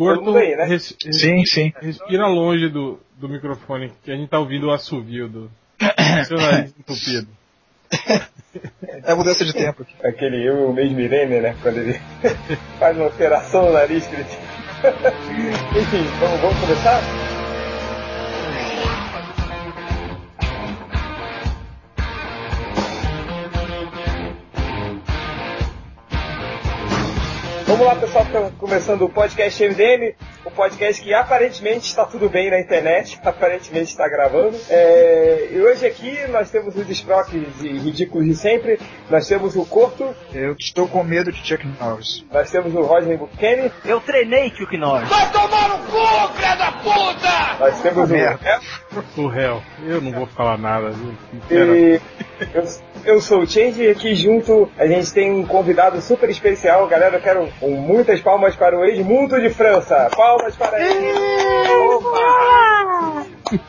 Corto, aí, né? res- res- Sim, sim. respira longe do, do microfone, que a gente tá ouvindo o assovio do seu nariz entupido. É mudança de tempo aqui. Aquele eu, o mesmo Irene, né? Quando ele faz uma operação no nariz que ele Enfim, vamos, vamos começar? Vamos lá, pessoal, tá começando o podcast MDM, o podcast que aparentemente está tudo bem na internet, aparentemente está gravando. É, e hoje aqui nós temos os desproques e ridículos de sempre, nós temos o Corto, Eu estou com medo de Chuck Norris. nós temos o Roger Buchanan, Eu treinei Chuck Norris. nós temos o merda. O réu. Eu não vou falar nada. E eu, eu sou o Change e aqui junto a gente tem um convidado super especial. Galera, eu quero muitas palmas para o Edmundo de França. Palmas para ele.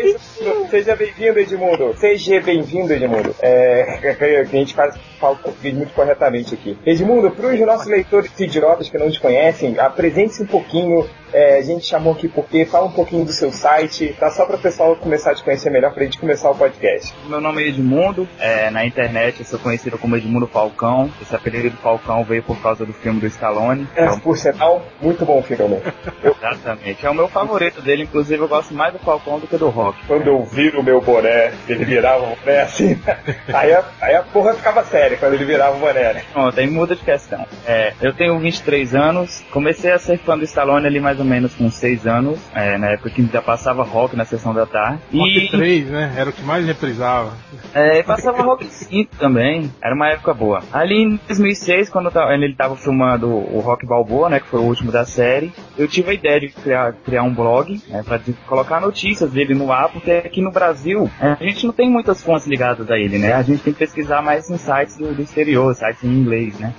Seja- Seja bem-vindo, Edmundo. Seja bem-vindo, Edmundo. É, a gente faz, fala o português muito corretamente aqui. Edmundo, para os nossos leitores idiotas que não te conhecem, apresente-se um pouquinho. É, a gente chamou aqui porque fala um pouquinho do seu site, tá? Só para o pessoal começar a te conhecer melhor, para a gente começar o podcast. Meu nome é Edmundo, é, na internet eu sou conhecido como Edmundo Falcão. Esse apelido do Falcão veio por causa do filme do Stallone. É, Então, por sinal, muito bom filme. Eu, exatamente. É o meu favorito dele, inclusive eu gosto mais do Falcão do que do Rock. quando eu viro o meu boné, ele virava o boné assim, aí a, aí a porra ficava séria quando ele virava o boné, né? Pronto, aí muda de questão. É, eu tenho 23 anos, comecei a ser fã do Stallone ali mais ou menos com 6 anos, é, na época que ainda passava rock na sessão da tarde. Rock E 3, né? Era o que mais reprisava. É, passava Rock 5 também. Era uma época boa. Ali em 2006, quando ele tava filmando o Rock Balboa, né, que foi o último da série, eu tive a ideia de criar, criar um blog, né, pra colocar notícias dele no ar, porque aqui no Brasil, é, a gente não tem muitas fontes ligadas a ele, né? A gente tem que pesquisar mais em sites do, do exterior, sites em inglês, né?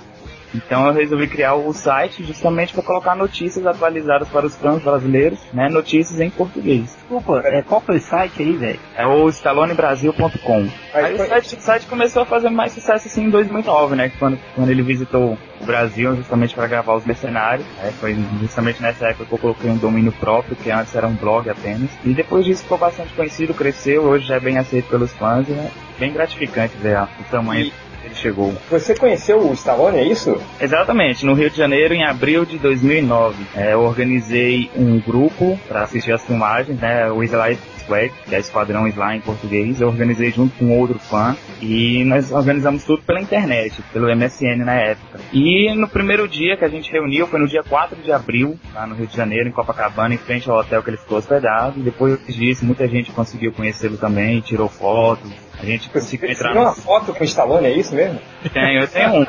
Então eu resolvi criar o site justamente para colocar notícias atualizadas para os fãs brasileiros, né? Notícias em português. Desculpa, é, qual foi o site aí, velho? É o stalonebrasil.com. Aí Aí o foi- site, o site começou a fazer mais sucesso assim em 2009, né? Quando, quando ele visitou o Brasil justamente para gravar os mercenários. né, foi justamente nessa época que eu coloquei um domínio próprio, que antes era um blog apenas. E depois disso ficou bastante conhecido, cresceu, hoje já é bem aceito pelos fãs e é bem gratificante ver o tamanho E- ele chegou. Você conheceu o Stallone, é isso? Exatamente, no Rio de Janeiro, em abril de 2009, é, eu organizei um grupo para assistir as filmagens, né, o Sly Squad, que é Esquadrão Sly em português, eu organizei junto com outro fã e nós organizamos tudo pela internet, pelo MSN na época. E no primeiro dia que a gente reuniu, foi no dia 4 de abril, lá no Rio de Janeiro, em Copacabana, em frente ao hotel que ele ficou hospedado. E depois disso, muita gente conseguiu conhecê-lo também, tirou fotos. A gente Você conseguiu você entrar tem uma no... foto com o Stallone, é isso mesmo? Tenho, eu tenho um.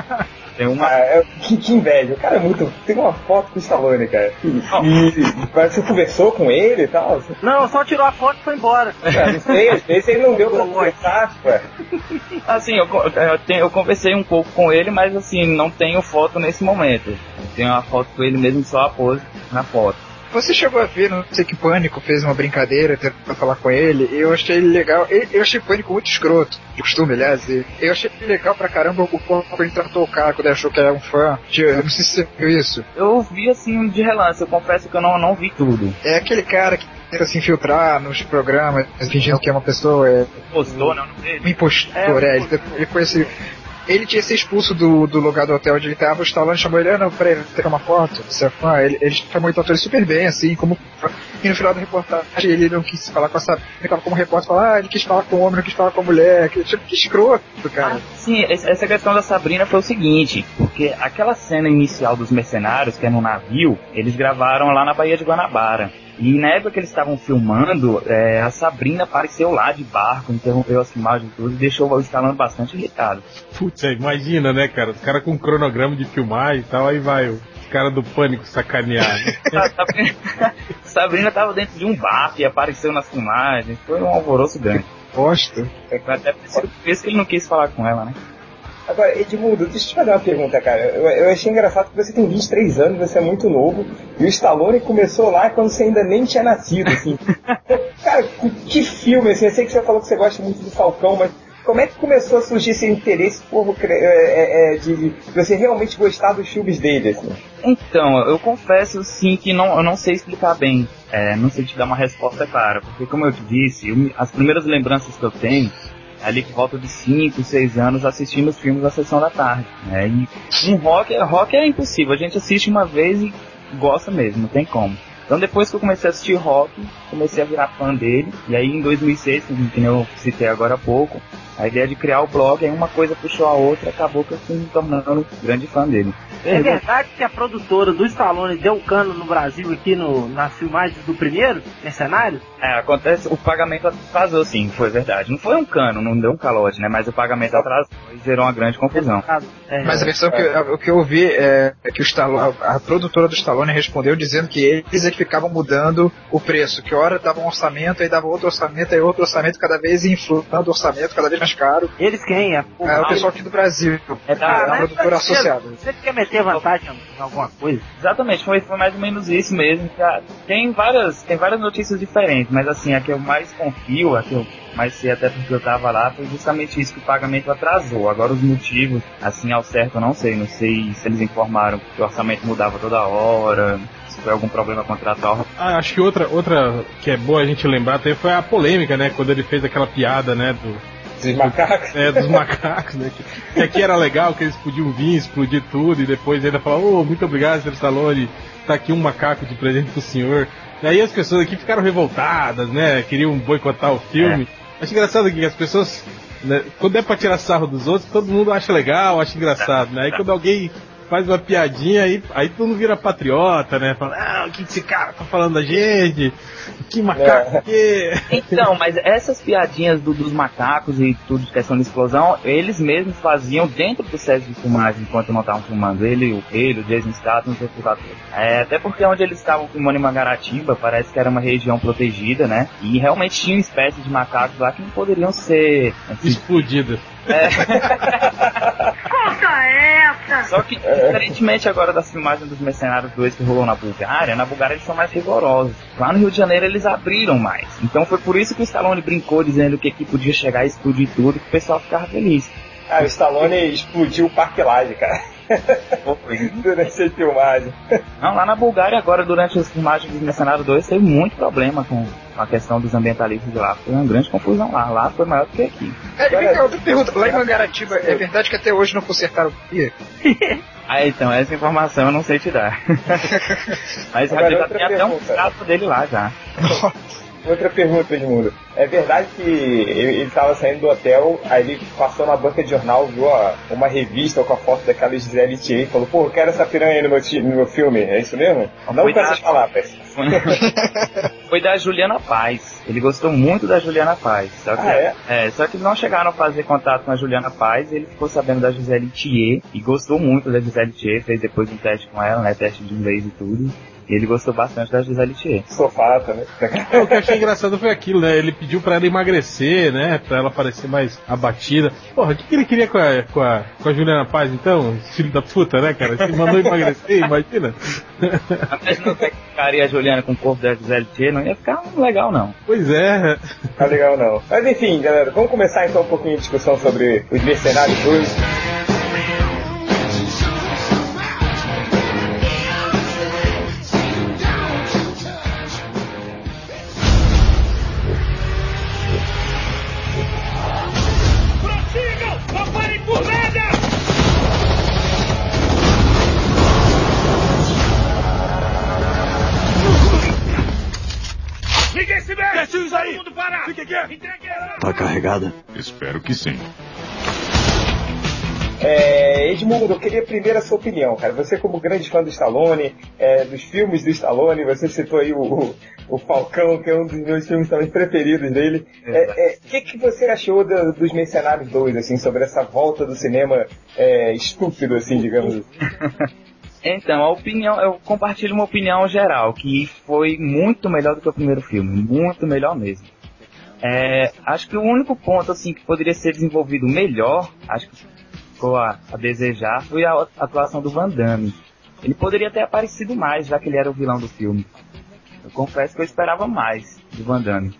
Tenho uma Ah, é- que, que inveja, o cara é muito. Tem uma foto com o Stallone, cara. E, e- mas você conversou com ele e tal? Você- Não, só tirou a foto e foi embora. Ah, não sei, às vezes ele não deu pra conversar, ué. Assim, eu, co- eu, tenho- eu conversei um pouco com ele, mas assim, não tenho foto nesse momento. Tenho uma foto com ele mesmo, só a pose na foto. Você chegou a ver, não sei que Pânico fez uma brincadeira tentou falar com ele, e eu achei ele legal. Eu, achei Pânico muito escroto, de costume, aliás. e Eu achei ele legal pra caramba o como ele tratou o cara quando ele achou que era um fã. Eu não sei se você viu isso. Eu vi assim de relance, eu confesso que eu não, não vi tudo. É aquele cara que tenta se infiltrar nos programas, fingindo que é uma pessoa, é Postou, né? o nome um impostor, É, um é, ele, ele foi esse. Ele tinha sido expulso do, do lugar do hotel onde ele tava, o Stallone chamou ele, ah, não, peraí, tirar uma foto, você é fã, ele, ele chamou o ator super bem, assim, como e no final da reportagem ele não quis falar com essa, ele tava como repórter, falar, ah, ele quis falar com o homem, não quis falar com a mulher, que, tipo, que escroto, cara. Ah, sim, essa questão da Sabrina foi o seguinte, porque aquela cena inicial dos mercenários, que é no navio, eles gravaram lá na Baía de Guanabara. E na época que eles estavam filmando, é, a Sabrina apareceu lá de barco, interrompeu as filmagens e tudo, e deixou o Stallone bastante irritado. Putz, é, imagina, né, cara? Os caras com um cronograma de filmar e tal, aí vai o cara do pânico sacanear. né? A Sabrina, Sabrina tava dentro de um barco e apareceu nas filmagens, foi um alvoroço grande. Bosta. Foi até por isso que ele não quis falar com ela, né? Agora, Edmundo, deixa eu te fazer uma pergunta, cara. Eu, eu achei engraçado que você tem 23 anos, você é muito novo, e o Stallone começou lá quando você ainda nem tinha nascido, assim. cara, que filme, assim, eu sei que você falou que você gosta muito do Falcão, mas como é que começou a surgir esse interesse por, é, é, de, de você realmente gostar dos filmes dele? Assim? Então, eu confesso sim que não, eu não sei explicar bem. É, não sei te dar uma resposta clara, porque como eu te disse, eu, as primeiras lembranças que eu tenho é ali que volta de 5, 6 anos assistindo os filmes da sessão da tarde. Né? E um rock, rock é impossível, a gente assiste uma vez e gosta mesmo, não tem como. Então depois que eu comecei a assistir rock, comecei a virar fã dele. E aí em 2006, que eu citei agora há pouco, a ideia de criar o blog, aí uma coisa puxou a outra, acabou que eu fui me tornando grande fã dele. É verdade que a produtora do Stallone deu cano no Brasil aqui no, nas filmagens do primeiro Mercenário? É, acontece, o pagamento atrasou sim, foi verdade. Não foi um cano, não deu um calote, né? Mas o pagamento atrasou e gerou uma grande confusão. É, Mas a versão que, o que eu ouvi é que o Stallone, a, a, produtora do Stallone respondeu dizendo que eles é que ficavam mudando o preço, que hora dava um orçamento, aí dava outro orçamento, aí outro orçamento, cada vez inflando o orçamento, cada vez mais caro. Eles quem? É, é o pessoal aqui do Brasil. É da ah, produtora associada. Você quer meter vantagem em alguma coisa? Exatamente, foi, foi mais ou menos isso mesmo. Tem várias, tem várias notícias diferentes, mas assim, a que eu mais confio, a que eu mais sei até porque eu tava lá, foi justamente isso que o pagamento atrasou. Agora os motivos, assim, ao certo eu não sei. Não sei se eles informaram que o orçamento mudava toda hora, se foi algum problema contratual. Ah, acho que outra, outra que é boa a gente lembrar até foi a polêmica, né? Quando ele fez aquela piada, né? Do, dos macacos? É, dos macacos, né? Que, aqui era legal, que eles podiam vir, explodir tudo e depois ainda falar, oh, muito obrigado, Sr. Stallone, tá aqui um macaco de presente pro senhor. E aí as pessoas aqui ficaram revoltadas, né? Queriam boicotar o filme. É. Acho engraçado que as pessoas, né, quando é pra tirar sarro dos outros, todo mundo acha legal, acha engraçado, né? Aí quando alguém faz uma piadinha aí, aí todo mundo vira patriota, né? Fala, ah, o que esse cara tá falando da gente? Que macaco é. que... Então, mas essas piadinhas do, dos macacos e tudo de questão de explosão, eles mesmos faziam dentro do set de filmagem enquanto não estavam filmando. Ele, o ele, o Jason Statham, os outros atores. É, até porque onde eles estavam filmando em Mangaratiba, parece que era uma região protegida, né? E realmente tinha espécies de macacos lá que não poderiam ser... Assim, Explodidas. É. Corta essa! Só que, diferentemente agora das filmagens dos Mercenários 2 que rolou na Bulgária, na Bulgária eles são mais rigorosos. Lá no Rio de Janeiro eles abriram mais. Então foi por isso que o Stallone brincou dizendo que aqui podia chegar e explodir tudo, que o pessoal ficava feliz. Ah, o Stallone explodiu o Parque cara. Durante a filmagem. Não, lá na Bulgária agora, durante as filmagens do Mercenário 2, teve muito problema com a questão dos ambientalistas de lá. Foi uma grande confusão lá. Lá foi maior do que aqui. É, vem cá, outra pergunta. Lá em Mangaratiba, é verdade que até hoje não consertaram o pia? ah, então, essa informação eu não sei te dar. Mas já tem até um caso dele lá já. Outra pergunta, Edmundo. É verdade que ele estava saindo do hotel, aí ele passou na banca de jornal, viu ó, uma revista com a foto daquela Gisele Thier e falou, pô, eu quero essa piranha aí no meu, no meu filme. É isso mesmo? Não com essas palavras. Foi da Juliana Paz. Ele gostou muito da Juliana Paz. Só que, ah, é? é? Só que não chegaram a fazer contato com a Juliana Paz, ele ficou sabendo da Gisele Thier e gostou muito da Gisele Thier, fez depois um teste com ela, né, teste de inglês e tudo. E ele gostou bastante da Gisele Thier. Sofá também. É, o que eu achei engraçado foi aquilo, né? Ele pediu pra ela emagrecer, né? Pra ela parecer mais abatida. Porra, o que, que ele queria com a, com, a, com a Juliana Paz, então? Filho da puta, né, cara? Ele mandou emagrecer, imagina. Mas não ficaria a Juliana com o corpo da Gisele Thier, não ia ficar legal, não. Pois é. Ficar legal, não. Mas enfim, galera, vamos começar então um pouquinho de discussão sobre os mercenários hoje. Tá carregada? Espero que sim. É, Edmundo, eu queria primeiro a sua opinião, cara. Você, como grande fã do Stallone, é, dos filmes do Stallone, você citou aí o, o, Falcão, que é um dos meus filmes também preferidos dele. O é, é, que, que você achou do, dos Mercenários 2, assim, sobre essa volta do cinema é, estúpido, assim, digamos assim? Então, a opinião, eu compartilho uma opinião geral, que foi muito melhor do que o primeiro filme, muito melhor mesmo. É, acho que o único ponto assim que poderia ser desenvolvido melhor, acho que ficou a, a desejar, foi a atuação do Van Damme. Ele poderia ter aparecido mais, já que ele era o vilão do filme. Eu confesso que eu esperava mais do Van Damme.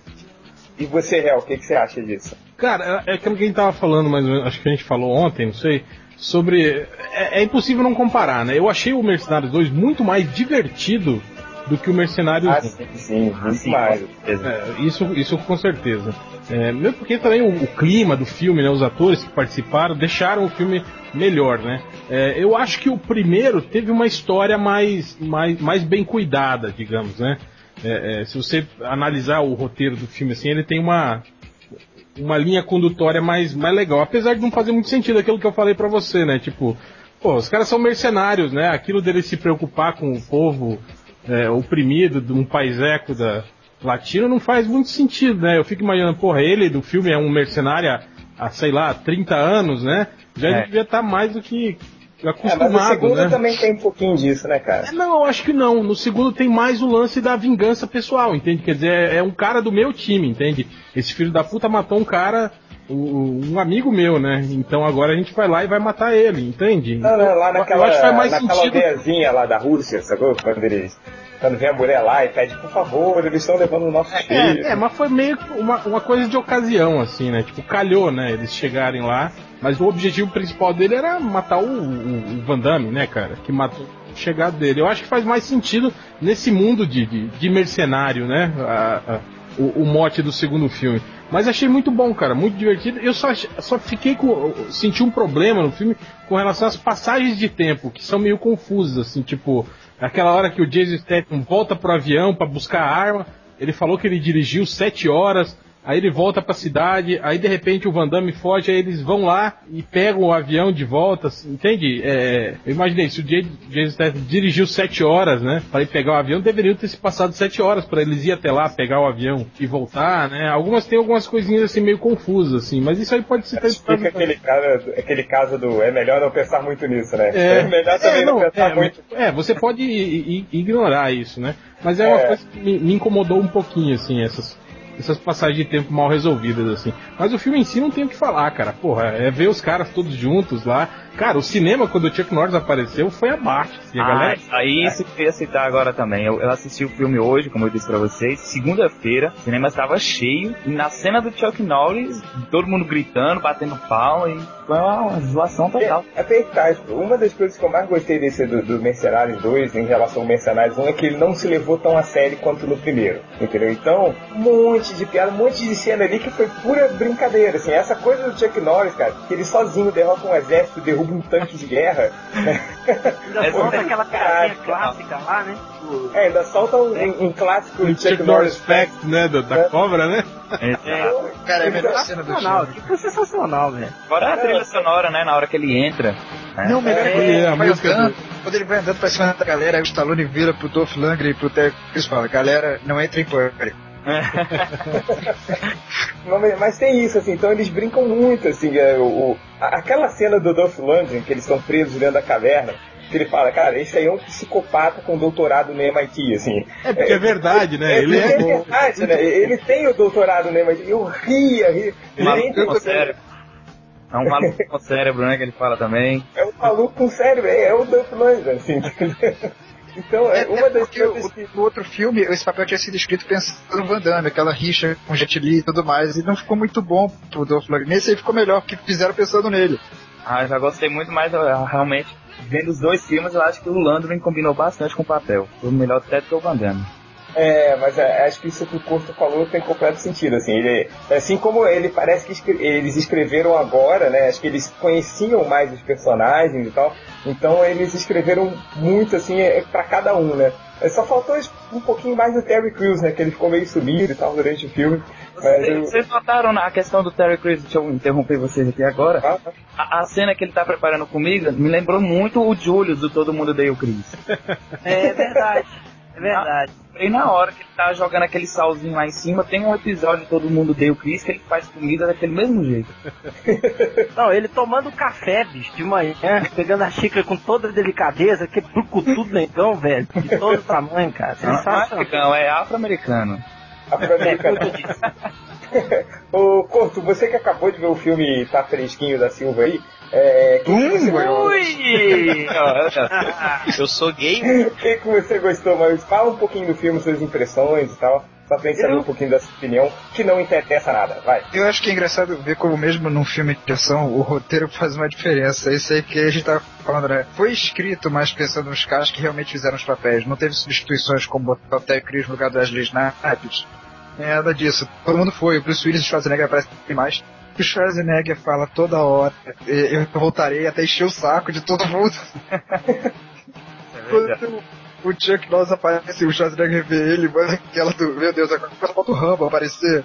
E você, Real, o que, que, você acha disso? Cara, é aquilo que a gente tava falando, mas acho que a gente falou ontem, não sei, sobre. É, é impossível não comparar, né? Eu achei o Mercenários 2 muito mais divertido do que o Mercenários Ah, 1. sim, sim, muito Assim, mais. É, isso, isso com certeza. É, mesmo porque também o, o clima do filme, né, os atores que participaram, deixaram o filme melhor, né? É, eu acho que o primeiro teve uma história mais, mais, mais bem cuidada, digamos, né? É, é, se você analisar o roteiro do filme assim, ele tem uma, uma linha condutória mais, mais legal. Apesar de não fazer muito sentido aquilo que eu falei pra você, né? Tipo, pô, os caras são mercenários, né? Aquilo dele se preocupar com o povo é, oprimido de um paiseco da latino não faz muito sentido, né? Eu fico imaginando, porra, ele do filme é um mercenário há, sei lá, 30 anos, né? Já É. devia estar mais do que É, mas o acostumado, segundo né? também tem um pouquinho disso, né, cara? É, Não, eu acho que não. No segundo tem mais o lance da vingança pessoal, entende? Quer dizer, é, é um cara do meu time, entende? Esse filho da puta matou um cara, um amigo meu, né? Então agora a gente vai lá e vai matar ele, entende? Não, não, lá naquela, eu acho que faz mais naquela aldeiazinha lá da Rússia, sacou? Quando eles. Quando vem a mulher lá e pede, por favor, eles estão levando os nossos filhos. É, é, mas foi meio que uma, uma coisa de ocasião, assim, né? Tipo, calhou, né? Eles chegarem lá. Mas o objetivo principal dele era matar o, o, o Van Damme, né, cara? Que matou o chegado dele. Eu acho que faz mais sentido nesse mundo de, de, de mercenário, né? A- a- o, o mote do segundo filme. Mas achei muito bom, cara, muito divertido. Eu só, só fiquei com. senti um problema no filme com relação às passagens de tempo, que são meio confusas, assim, tipo, aquela hora que o Jason Statham volta pro avião pra buscar a arma, ele falou que ele dirigiu sete horas, aí ele volta pra cidade, aí de repente o Van Damme foge, aí eles vão lá e pegam o avião de volta, assim, entende? É, eu imaginei, se o Jason Statham dirigiu sete horas, né, para ir pegar o avião, deveriam ter se passado sete horas para eles ir até lá, pegar o avião e voltar, né? Algumas tem algumas coisinhas assim meio confusas, assim, mas isso aí pode ser Fica aquele, cara, aquele caso do é melhor não pensar muito nisso, né? É, melhor também é, não, não, pensar é, muito. é, você pode ignorar isso, né? Mas é uma É. coisa que me, me incomodou um pouquinho, assim, essas, essas passagens de tempo mal resolvidas, assim. Mas o filme em si não tem o que falar, cara. Porra, é ver os caras todos juntos lá. Cara, o cinema, quando o Chuck Norris apareceu, foi abaixo. Assim, a Ah, galera... isso aí isso que eu ia citar agora também. Eu, eu assisti o filme hoje, como eu disse pra vocês, segunda-feira, o cinema estava cheio, e na cena do Chuck Norris, todo mundo gritando, batendo palma, e foi uma zoação total. É, tá, tipo, uma das coisas que eu mais gostei desse do, do Mercenários 2 em relação ao Mercenários 1 é que ele não se levou tão a sério quanto no primeiro, entendeu? Então, um monte de piada, um monte de cena ali que foi pura brincadeira, assim, essa coisa do Chuck Norris, cara, que ele sozinho derrota um exército, derruba um tanque de guerra? Ainda É, solta é, aquela piadinha clássica lá, né? É, ainda solta um, um- um clássico O do Chuck Norris Fact, né? Da, da É. cobra, né? Exato. Cara, é a melhor cena do Sensacional, filme. tipo sensacional, velho. Fora a trilha sonora, né, na hora que ele entra. né? Não, melhor é, É, quando ele a vai música andando, quando ele vai andando pra cima da galera, aí o Stallone vira pro Dolph Lundgren e pro Terry Crews fala, galera, não entra em pânico. Mas, mas tem isso, assim, então eles brincam muito, assim, é, o, aquela cena do Dolph Lundgren, que eles estão presos dentro da caverna, que ele fala, cara, esse aí é um psicopata com doutorado no MIT, assim. É porque é verdade, né? É, Ele é é verdade, né? Ele tem o doutorado no MIT. Eu ria, ria. Um maluco Gente, com cérebro. É um maluco com cérebro, né, que ele fala também. É um maluco com cérebro, é, é o Dolph Lundgren, assim. Então, é, É, uma das porque coisas o- que... no outro filme, esse papel tinha sido escrito pensando no Van Damme, aquela rixa com Jet Li e tudo mais, e não ficou muito bom pro Dolph Lundgren. Nesse aí ficou melhor, porque fizeram pensando nele. Ah, eu já gostei muito mais, realmente. Vendo os dois filmes, eu acho que o Landry combinou bastante com o papel. Foi melhor até do que o Van Damme. É, mas é, acho que isso que o Corto falou tem completo sentido, assim, ele, assim como ele parece que escre- eles escreveram agora, né, acho que eles conheciam mais os personagens e tal, então eles escreveram muito, assim, é, para cada um, né, É, só faltou um pouquinho mais do Terry Crews, né, que ele ficou meio sumido e tal durante o filme, Vocês, eu... vocês notaram na questão do Terry Crews? Deixa eu interromper vocês aqui agora. Ah, A, a cena que ele tá preparando comigo me lembrou muito o Julius do Todo Mundo Deu o Chris. É verdade. É verdade. E na hora que ele tá jogando aquele salzinho lá em cima, tem um episódio de Todo Mundo Deu o Chris que ele faz comida daquele mesmo jeito. Não, ele tomando café, bicho, de manhã, pegando a xícara com toda a delicadeza, que tudo negão, velho, de todo tamanho, cara. É Sensacional. é afro-americano. É, afro-americano. isso. Ô, Corto, você que acabou de ver o filme Tá Fresquinho da Silva aí, É, que que você- Ui! Eu sou gay. O que, que você gostou, mas fala um pouquinho do filme, suas impressões e tal. Só pra gente saber Eu- um pouquinho da sua opinião, que não interessa nada. Vai. Eu acho que é engraçado ver como mesmo num filme de ação o roteiro faz uma diferença. Isso aí que a gente tava falando, né? Foi escrito mais pensando nos caras que realmente fizeram os papéis. Não teve substituições como botar o Terry Crews no lugar do Wesley Snipes. É nada disso. Todo mundo foi. O Bruce Willis e o Schwarzenegger aparecem mais. O Schwarzenegger fala toda hora. Eu voltarei até encher o saco de todo mundo. Quando o Chuck Norris aparece, o Schwarzenegger vê ele, manda aquela do, meu Deus, agora falta o Rambo aparecer.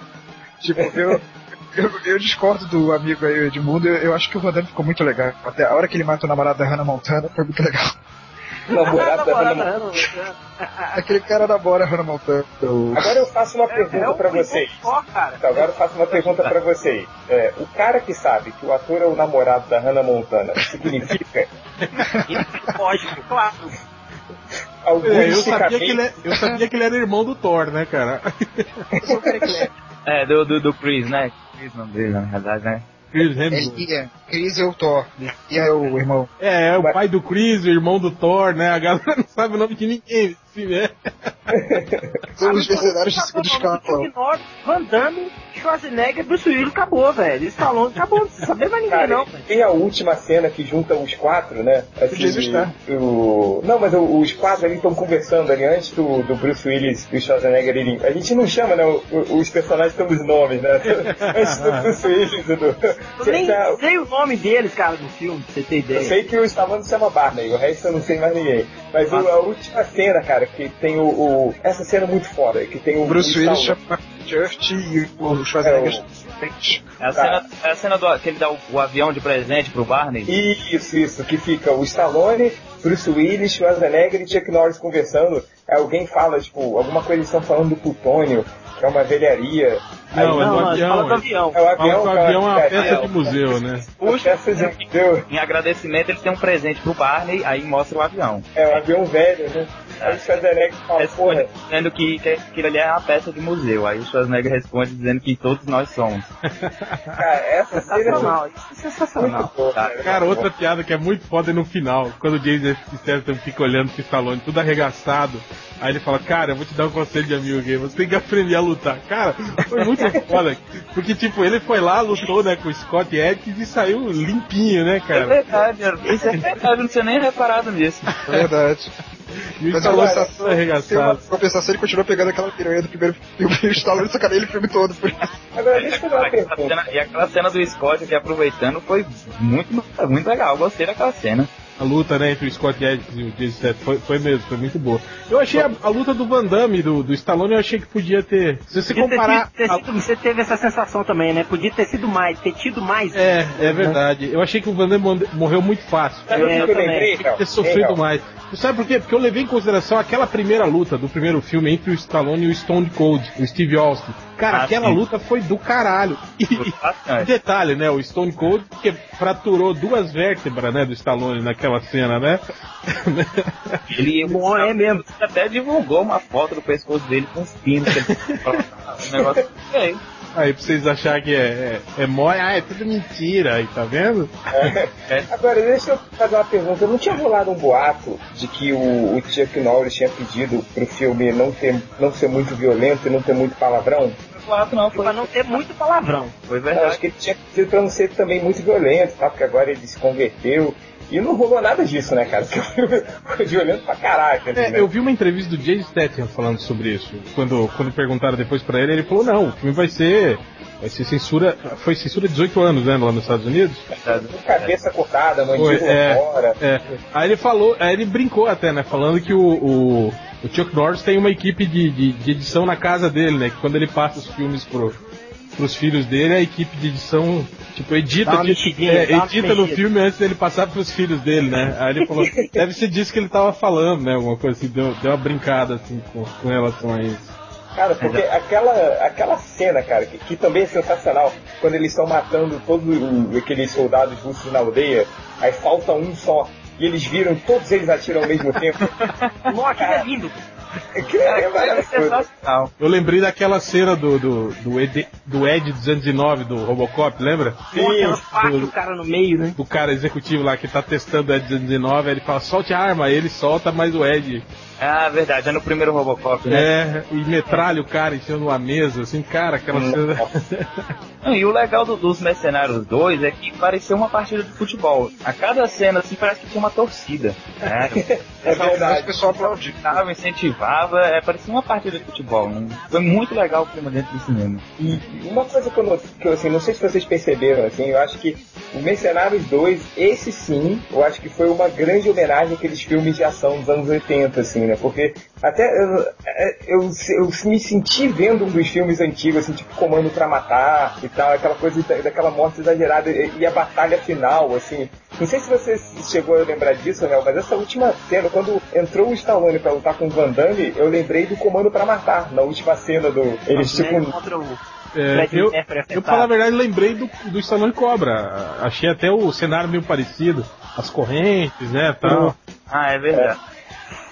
Tipo, eu, eu, eu discordo do amigo aí, Edmundo, eu, eu acho que o Van Damme ficou muito legal. Até a hora que ele mata o namorado da Hannah Montana foi muito legal. Namorado da Hannah Namorada, Montana. Aquele cara namora a Hannah Montana. Agora eu faço uma pergunta É, é pra vocês. só, cara. Então, agora eu faço uma pergunta pra vocês. É, o cara que sabe que o ator é o namorado da Hannah Montana significa Lógico, claro. algum É, eu, sabia que ele, é- eu sabia que ele era irmão do Thor, né, cara? É, do, do, do Chris, né? Chris não dele, na verdade, né? Chris Hemsworth. Ele ia. Chris é o Thor. E é o irmão. É, é o pai do Chris, o irmão do Thor, né? A galera não sabe o nome de ninguém. Nesse filme, é. São os mercenários de segunda escala. Chuck Norris, Van Damme, Schwarzenegger, Bruce Willis, acabou, velho. Stallone, acabou. Não precisa saber mais ninguém, Cara, não, tem a última cena que junta os quatro, né? Assim, Jesus tá. o... Não, mas o- os quatro ali estão conversando ali antes do, do Bruce Willis e o Schwarzenegger irem. A gente não chama, né? o- o- os personagens pelos nomes, né? antes do Bruce Willis e do. Eu nem Já- sei o nome deles, cara, do filme, pra você ter Eu ideia. sei que o Stallone se chama Barney, o resto eu não sei mais ninguém. Mas o- a última cena, cara, que tem o, o- Essa cena é muito foda, que tem o. O Bruce o Willis chama Just e o Schwarzenegger. É a cena, é a cena do, que ele dá o, o avião de presente pro Barney. Isso, isso, que fica o Stallone, Bruce Willis, Schwarzenegger e Chuck Norris conversando. Aí alguém fala, tipo, alguma coisa eles estão falando do plutônio, que é uma velharia. Aí, Não, é do não, avião. fala do avião. é o Fala avião, que o é avião é uma peça de museu, né? Uma peça de museu. Em agradecimento, ele tem um presente pro Barney, aí mostra o avião. É um avião velho, né? Aí o Schwarzenegger fala, Responde porra, dizendo que, que aquilo ali é uma peça de museu. Aí o Schwarzenegger responde dizendo que todos nós somos. cara, essa é muito, Sensacional, isso é sensacional. muito cara. Outra piada que é muito foda é no final, quando o Jason Statham fica olhando pro Stallone, tudo arregaçado. Aí ele fala, cara, eu vou te dar um conselho de amigo gay, você tem que aprender a lutar. Cara, foi muito foda. Porque, tipo, ele foi lá, lutou, né, com o Scott Adkins e saiu limpinho, né, É cara? verdade, isso é verdade, eu não tinha nem reparado nisso. É verdade. E o Mas a Stallone compensação, uma arregaçado. compensação, ele continua pegando aquela piranha do primeiro filme e o Stallone sacaneia ele o filme todo. Por isso. Agora, deixa eu fazer uma cena- e aquela cena do Scott aqui aproveitando foi muito, muito legal. Eu gostei daquela cena. A luta, né, entre o Scott e o Jason Statham foi, foi mesmo, foi muito boa. Eu achei a, a luta do Van Damme, do, do Stallone, eu achei que podia ter... Se você ter comparar... ter a- sido- você teve essa sensação também, né? Podia ter sido mais, ter tido mais. É, é verdade. Eu achei que o Van Damme morreu muito fácil. Sabe o que É, eu também. lembrei, Tinha que ter sofrido mais. Sabe por quê? Porque eu levei em consideração aquela primeira luta do primeiro filme entre o Stallone e o Stone Cold, o Steve Austin. Cara, Ah, aquela sim. luta foi do caralho. E, e detalhe, né? O Stone Cold que fraturou duas vértebras, né, do Stallone naquela cena, né? Ele Bom, é mesmo. até divulgou uma foto do pescoço dele com os pinos que ele um negócio feio. Aí pra vocês acharem que é, é, é mó, ah, é tudo mentira, aí tá vendo? Agora, deixa eu fazer uma pergunta. Não tinha rolado um boato de que o, o Chuck Norris tinha pedido pro filme não, ter, não ser muito violento e não ter muito palavrão? Claro, não, foi, Pra não ter muito palavrão. foi Eu verdade. acho que ele tinha pedido pra não ser também muito violento, tá? Porque agora ele se converteu. E não rolou nada disso, né, cara? Porque o filme foi violento pra caraca. ali, É, né? eu vi uma entrevista do Jason Statham falando sobre isso. Quando, quando perguntaram depois pra ele, ele falou, não, o filme vai ser. Vai ser censura. Foi censura 18 anos, né, lá nos Estados Unidos? Cabeça cortada, mandíbula é. fora. É. Aí ele falou, aí ele brincou até, né? Falando que o, o, o Chuck Norris tem uma equipe de, de, de edição na casa dele, né? Que quando ele passa os filmes pro, pros filhos dele, a equipe de edição, tipo, edita, tipo, é, edita no filme antes dele passar pros filhos dele, né? Aí ele falou, deve ser disso que ele tava falando, né? Alguma coisa assim, deu, deu uma brincada assim com, com relação a isso. Cara, porque aquela, aquela cena, cara, que, que também é sensacional, quando eles estão matando todos o- aqueles soldados russos na aldeia, aí falta um só, e eles viram, todos eles atiram ao mesmo tempo. Nossa, é lindo. É, é maravilhoso. Eu lembrei daquela cena do, do, do, Ed, do Ed 209 do Robocop, lembra? Sim, faca, o cara no meio, né? Do cara executivo lá que tá testando o Ed 209, aí ele fala, solte a arma, aí ele solta, mas o Ed Ah, verdade, é no primeiro Robocop, né? é, e metralha o cara em cima de uma mesa, assim, cara, aquela cena. Não, e o legal do- dos Mercenários 2 é que parecia uma partida de futebol. A cada cena, assim, parece que tinha uma torcida. Né? É O verdade. pessoal aplaudiu. Incentivava, é, parecia uma partida de futebol. né? Foi muito legal o clima dentro do cinema. E uma coisa que eu, not- que eu assim, não sei se vocês perceberam, assim, eu acho que o Mercenários 2, esse sim, eu acho que foi uma grande homenagem àqueles filmes de ação dos anos 80, assim, né? Porque até eu, eu, eu me senti vendo um dos filmes antigos, assim, tipo Comando pra Matar e tal, aquela coisa da- daquela morte exagerada e, e a batalha final, assim. Não sei se você chegou a lembrar disso, Real, mas essa última cena, quando entrou o Stallone pra lutar com o Van Damme, eu lembrei do Comando pra Matar, na última cena do. Eles Né, tipo. contra o É, Fred eu, eu, pra falar a verdade, lembrei do, do Stallone Cobra. Achei até o cenário meio parecido. As correntes, né, tal. Ah, é verdade.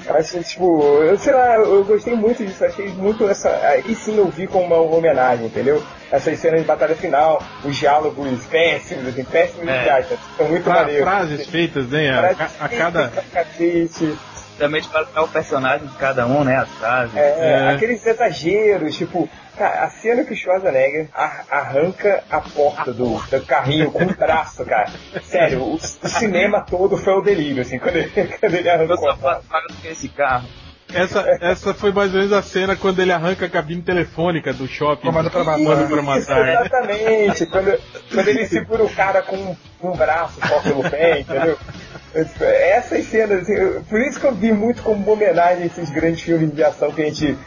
Acho, tipo, eu sei lá, eu gostei muito disso, achei muito essa. Aí sim eu vi como uma homenagem, entendeu? Essas cenas de batalha final, os diálogos péssimos, assim, péssimos É. de arte, são muito Fra- maneiros. frases feitas, né, a, Frases a cada... pra cacete. Também de para o personagem de cada um, né? As frases. É, É. Aqueles exageros, tipo, cara, a cena que o Schwarzenegger ar- arranca a porta do, do carrinho com o braço, cara. Sério, o, o cinema todo foi o delírio, assim, quando ele, quando ele Eu arrancou só falo que esse carro. Essa, essa foi mais ou menos a cena quando ele arranca a cabine telefônica do shopping. Comando pra matar. Comando pra matar. né? Exatamente, quando, quando ele segura o cara com um, um braço só pelo pé, entendeu? Essas cenas, assim, eu- por isso que eu vi muito como uma homenagem a esses grandes filmes de ação que a gente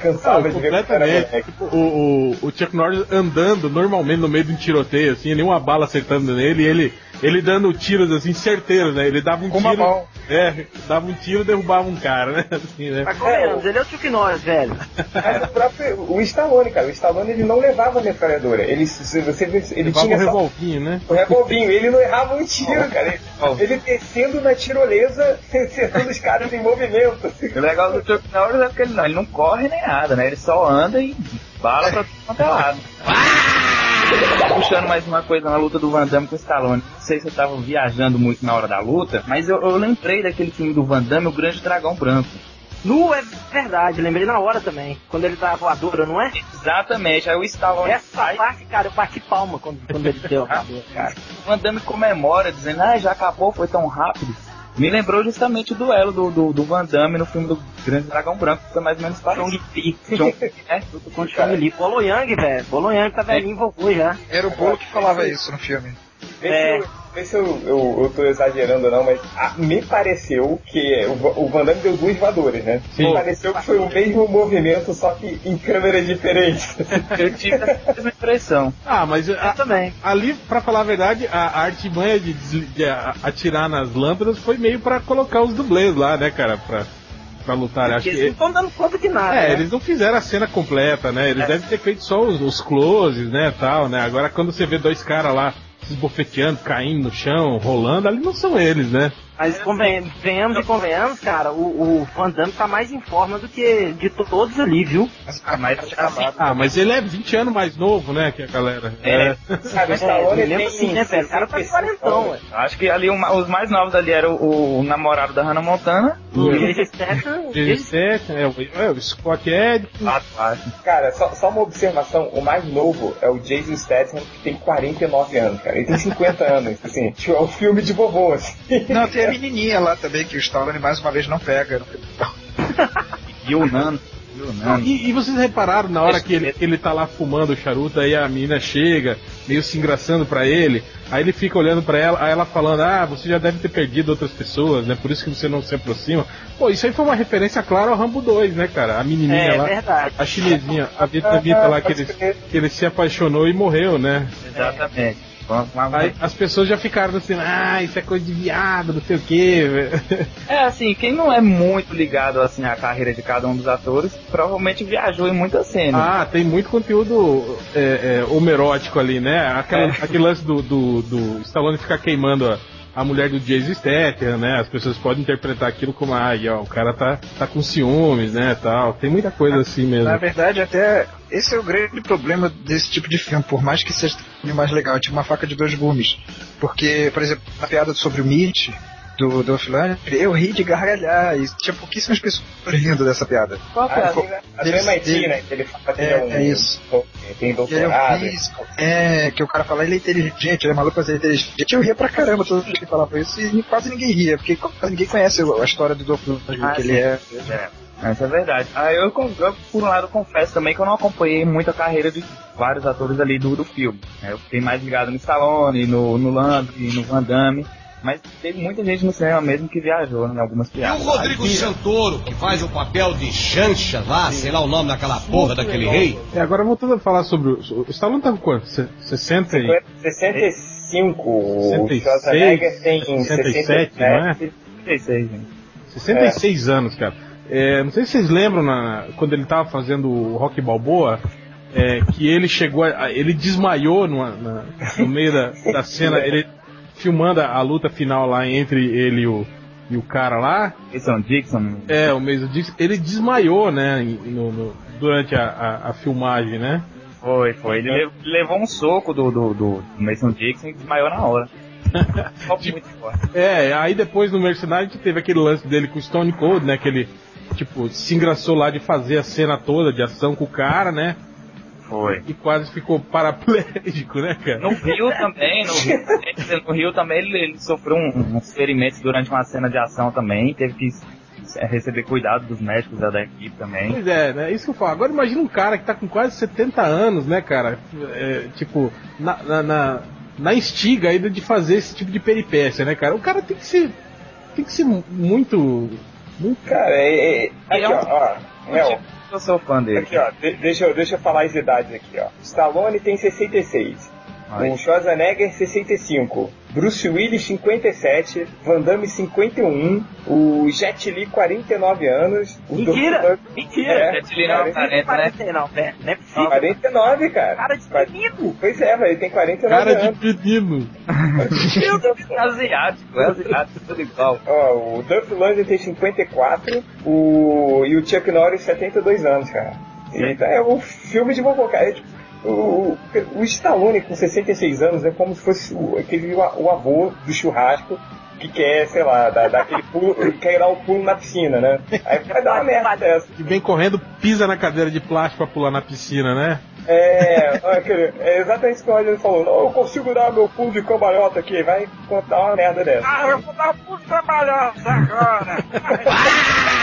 cansava Não, de ver o, o, o Chuck Norris andando normalmente no meio de um tiroteio, assim, nenhuma bala acertando nele, e ele, ele dando tiros assim, certeiros, né? Ele dava um Com tiro. É, dava um tiro e derrubava um cara, né? Assim, né? Mas convenhamos, ele é o Chuck Norris, velho. Mas o próprio o Stallone, cara, o Stallone ele não levava metralhadora. Ele, se você vê, ele Levava tinha um só revolvinho, né? o revolvinho, ele não errava um tiro, cara. Ele, Oh. ele descendo na tirolesa, acertando os caras em movimento. assim. O legal do Chuck Norris é porque ele não, ele não corre nem nada, né? Ele só anda e bala pra tudo quanto é lado. Puxando mais uma coisa na luta do Van Damme com o Stallone. Não sei se eu tava viajando muito na hora da luta, mas eu, eu lembrei daquele filme do Van Damme, O Grande Dragão Branco. Nu é verdade, lembrei na hora também. Quando ele tá voadora, não é? Exatamente, aí o Stallone Essa sai, parte, cara, eu bati palma quando, quando ele deu a voadora, cara. o Van Damme comemora, dizendo, ah, já acabou, foi tão rápido. Me lembrou justamente o duelo do, do, do Van Damme no filme do Grande Dragão Branco, que foi mais ou menos parecido. Chong Li. Chong, né? Luta contra o Chong Li. Bolo Yang, velho. Bolo Yang tá velhinho, vovô já. Era o bolo que falava isso no filme. É. se, vê se eu, eu, eu tô exagerando ou não, mas ah, me pareceu que o, o Van Damme deu duas voadoras, né? Sim. Me pareceu que foi o mesmo movimento, só que em câmeras diferentes. Eu tive essa mesma impressão. Ah, mas Eu a- também. ali, pra falar a verdade, a a artimanha de, de a- atirar nas lâmpadas foi meio pra colocar os dublês lá, né, cara? Pra, pra lutar. Acho eles não que. estão dando conta de nada. É, né? eles não fizeram a cena completa, né? Eles devem ter feito só os, os closes, né, tal, né? Agora quando você vê dois caras lá esbofeteando, caindo no chão, rolando, ali não são eles, né? Mas conven- venhamos e convenhamos, cara, o, o Van Damme tá mais em forma do que de to- todos ali, viu? Mas, Mas assim, Ah, mas ele é 20 anos mais novo, né, que a galera. É. O É, Stallone me lembro tem assim, né, velho? O cara tá 65 quarentão, anos. ué. acho que ali uma- os mais novos ali eram o, o namorado da Hannah Montana O E- Jason Statham, Jason Statham, é, o, é, o Scott Ed. Ah, acho. Cara, só, só uma observação, o mais novo é o Jason Statham, que tem 49 anos, cara. Ele tem 50 anos, assim. Tipo, é um filme de vovô, assim. não, tem menininha lá também que o Stallone mais uma vez não pega. E o Nano. E. E, e vocês repararam na hora que ele, ele tá lá fumando o charuto, aí a menina chega, meio se engraçando pra ele, aí ele fica olhando pra ela, aí ela falando, ah, você já deve ter perdido outras pessoas, né? Por isso que você não se aproxima. Pô, isso aí foi uma referência clara ao Rambo 2, né, cara? A menininha É, lá, verdade. a chinesinha, a vietnamita lá que ele, que ele se apaixonou e morreu, né? Exatamente. Aí as pessoas já ficaram assim, ah, isso é coisa de viado, não sei o quê. É assim, quem não é muito ligado assim à carreira de cada um dos atores, provavelmente viajou em muitas cenas. Ah, tem muito conteúdo é, é, homerótico ali, né? Aquela, É. Aquele lance do, do, do Stallone ficar queimando a, a mulher do Jason Statham, né? As pessoas podem interpretar aquilo como, ah, ó, o cara tá, tá com ciúmes, né, tal. Tem muita coisa assim mesmo. Na verdade, até esse é o grande problema desse tipo de filme, por mais que seja mais legal, tipo uma faca de dois gumes. Porque, por exemplo, na piada sobre o Mitch, do, do Offline, eu ri de gargalhar e tinha pouquíssimas pessoas rindo dessa piada. Qual Ah, piada? sim, né? A do MIT, né? Que ele fala que É, é um. é isso. Tem Que ele é é, que o cara fala, ele é inteligente, ele é maluco, mas ele é inteligente. Eu ria pra caramba toda vez que ele falava isso e quase ninguém ria, porque quase ninguém conhece a história do Dr. Ah, que sim. ele é. É, isso é verdade. Ah, eu, eu, por um lado, confesso também que eu não acompanhei muito a carreira de vários atores ali do, do filme. né? Eu fiquei mais ligado no Stallone, no, no Landry, no Van Damme. Mas teve muita gente no cinema mesmo que viajou em algumas E o piadas. Rodrigo Santoro, que faz o papel de Chancha lá, sei lá o nome daquela porra daquele rei. É, agora voltando a falar sobre o. O Stallone tá com quanto? Se- 60 e. 65. O 66, Schwarzenegger tem 67, não é? 36, gente. 66 anos, cara. É, não sei se vocês lembram na- quando ele tava fazendo o Rock Balboa, é, que ele chegou, a, ele desmaiou numa- na- no meio da, da cena, ele filmando a, luta final lá entre ele e o, e o cara lá. Jason Dixon. É, o Mason Dixon, ele desmaiou, né, no- no- durante a, a- a filmagem, né? Foi, foi. Ele le- levou um soco do, do, do Mason Dixon e desmaiou na hora. É, aí depois no Mercenário a gente teve aquele lance dele com o Stone Cold, né, que ele, tipo, se engraçou lá de fazer a cena toda de ação com o cara, né? Foi. E quase ficou paraplégico, né, cara? No Rio também, no Rio, também- no Rio também ele, ele sofreu um- uns ferimentos durante uma cena de ação também, teve que é, receber cuidado dos médicos da, da equipe também. Pois é, né? Isso que eu falo. Agora imagina um cara que tá com quase 70 anos, né, cara? É, tipo, na, na, na, na instiga ainda de fazer esse tipo de peripécia, né, cara? O cara tem que ser. Tem que ser muito. Cara, é, é, aqui, É um- ó, ó. Mel, Eu sou fã dele. aqui, ó. de- deixa, eu- deixa eu falar as idades aqui, ó. Stallone tem 66. Ai. O Schwarzenegger 65. Bruce Willis 57. Van Damme 51. O Jet Li 49 anos. O Mentira! Dr. Mentira! É, Jet Li não é 40, né? 40, não, né? Não é possível. 49, cara. Cara de menino! Pois é, velho, ele tem 49 Cara anos. de menino. Asiático, é asiático, tudo igual. Ó, o Duff Lundgren tem 54 o... e o Chuck Norris 72 anos, cara. Então é um filme de vovô, cara. É, tipo, o, o Stallone com 66 anos é como se fosse o, aquele, o avô do churrasco que quer, sei lá, dar, dar aquele pulo, quer dar um pulo na piscina, né? Aí vai dar uma merda dessa. Que vem correndo, pisa na cadeira de plástico pra pular na piscina, né? É, olha, aquele- é exatamente isso que o Roger falou. Não, eu consigo dar meu pulo de cambalhota aqui, vai contar uma merda dessa. Ah, eu vou dar um pulo trabalhando agora!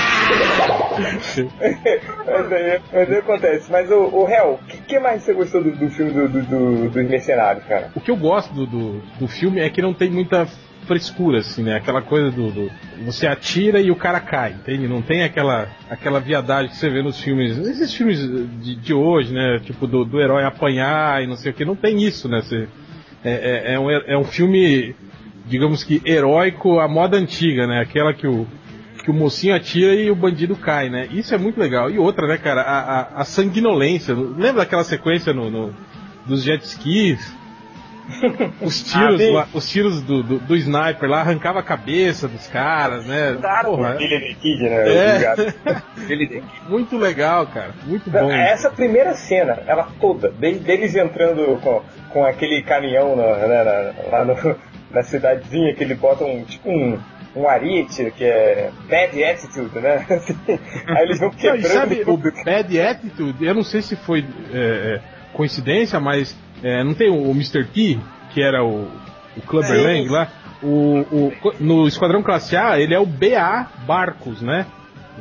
mas, aí, mas aí acontece. Mas o, o Hel, o que, que mais você gostou do, do filme do, do, do- dos mercenários, cara? O que eu gosto do, do, do filme é que não tem muita frescura, assim, né? Aquela coisa do, do- Você atira e o cara cai, entende? Não tem aquela, aquela viadagem que você vê nos filmes. Esses filmes de, de hoje, né? Tipo, do, do herói apanhar e não sei o que. Não tem isso, né? Você, é, é, é um, é um filme, digamos que, heróico à moda antiga, né? Aquela que o. Que o mocinho atira e o bandido cai, né? Isso é muito legal. E outra, né, cara? A, a, a sanguinolência. Lembra daquela sequência no, no- dos jet skis? Os tiros, Ah, lá, os tiros do, do, do sniper lá arrancava a cabeça dos caras, né? Claro. Porra, Billy the Kid, né? É. Muito legal, cara. Muito bom. Essa primeira cena, ela toda, deles entrando com, com aquele caminhão na, né, na- lá no- na cidadezinha, que ele bota um tipo um, um ariete, que é bad attitude, né? Aí eles vão Não, quebrando sabe, o. Bad Attitude, eu não sei se foi é, é, coincidência, mas é, não tem o, Mr. P, que era o, o Clubber Sim. Lang lá? O, o, no Esquadrão Classe A, ele é o BA Barcos, né?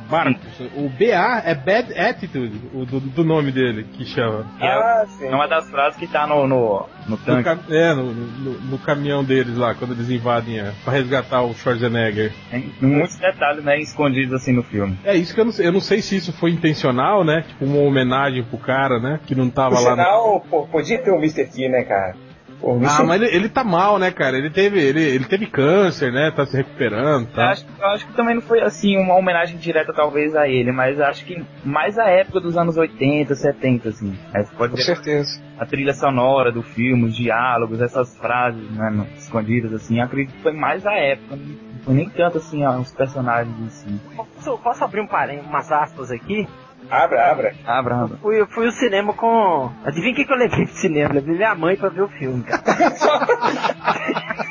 Barcos. O BA é Bad Attitude, o do, do nome dele, que chama. Ah, sim. É uma das frases que tá no, no, no No, tanque. cam- é, no, no, no caminhão deles lá, quando eles invadem a, pra resgatar o Schwarzenegger. Tem muitos detalhes né, escondidos assim no filme. É isso que eu não sei. Eu não sei se isso foi intencional, né? Tipo, uma homenagem pro cara, né? Que não tava Por lá no. sinal, pô, podia ter o Mr. T, né, cara? Pô, Ah, senti- mas ele, ele tá mal, né, cara? Ele teve, ele, ele teve câncer, né? Tá se recuperando, Eu tá? acho, eu acho que também não foi assim uma homenagem direta talvez a ele, mas acho que mais a época dos anos 80, 70, assim. Você pode Com ver certeza. a trilha sonora do filme, os diálogos, essas frases né, no- escondidas, assim, eu acredito que foi mais a época, não foi nem tanto assim ó, os personagens em si. Posso, posso abrir um parênteses, umas aspas aqui? Abra, abra. Ah, Abraham. Fui, eu fui ao cinema com. Adivinha quem que eu levei pro cinema? Levei minha mãe pra ver o filme, cara.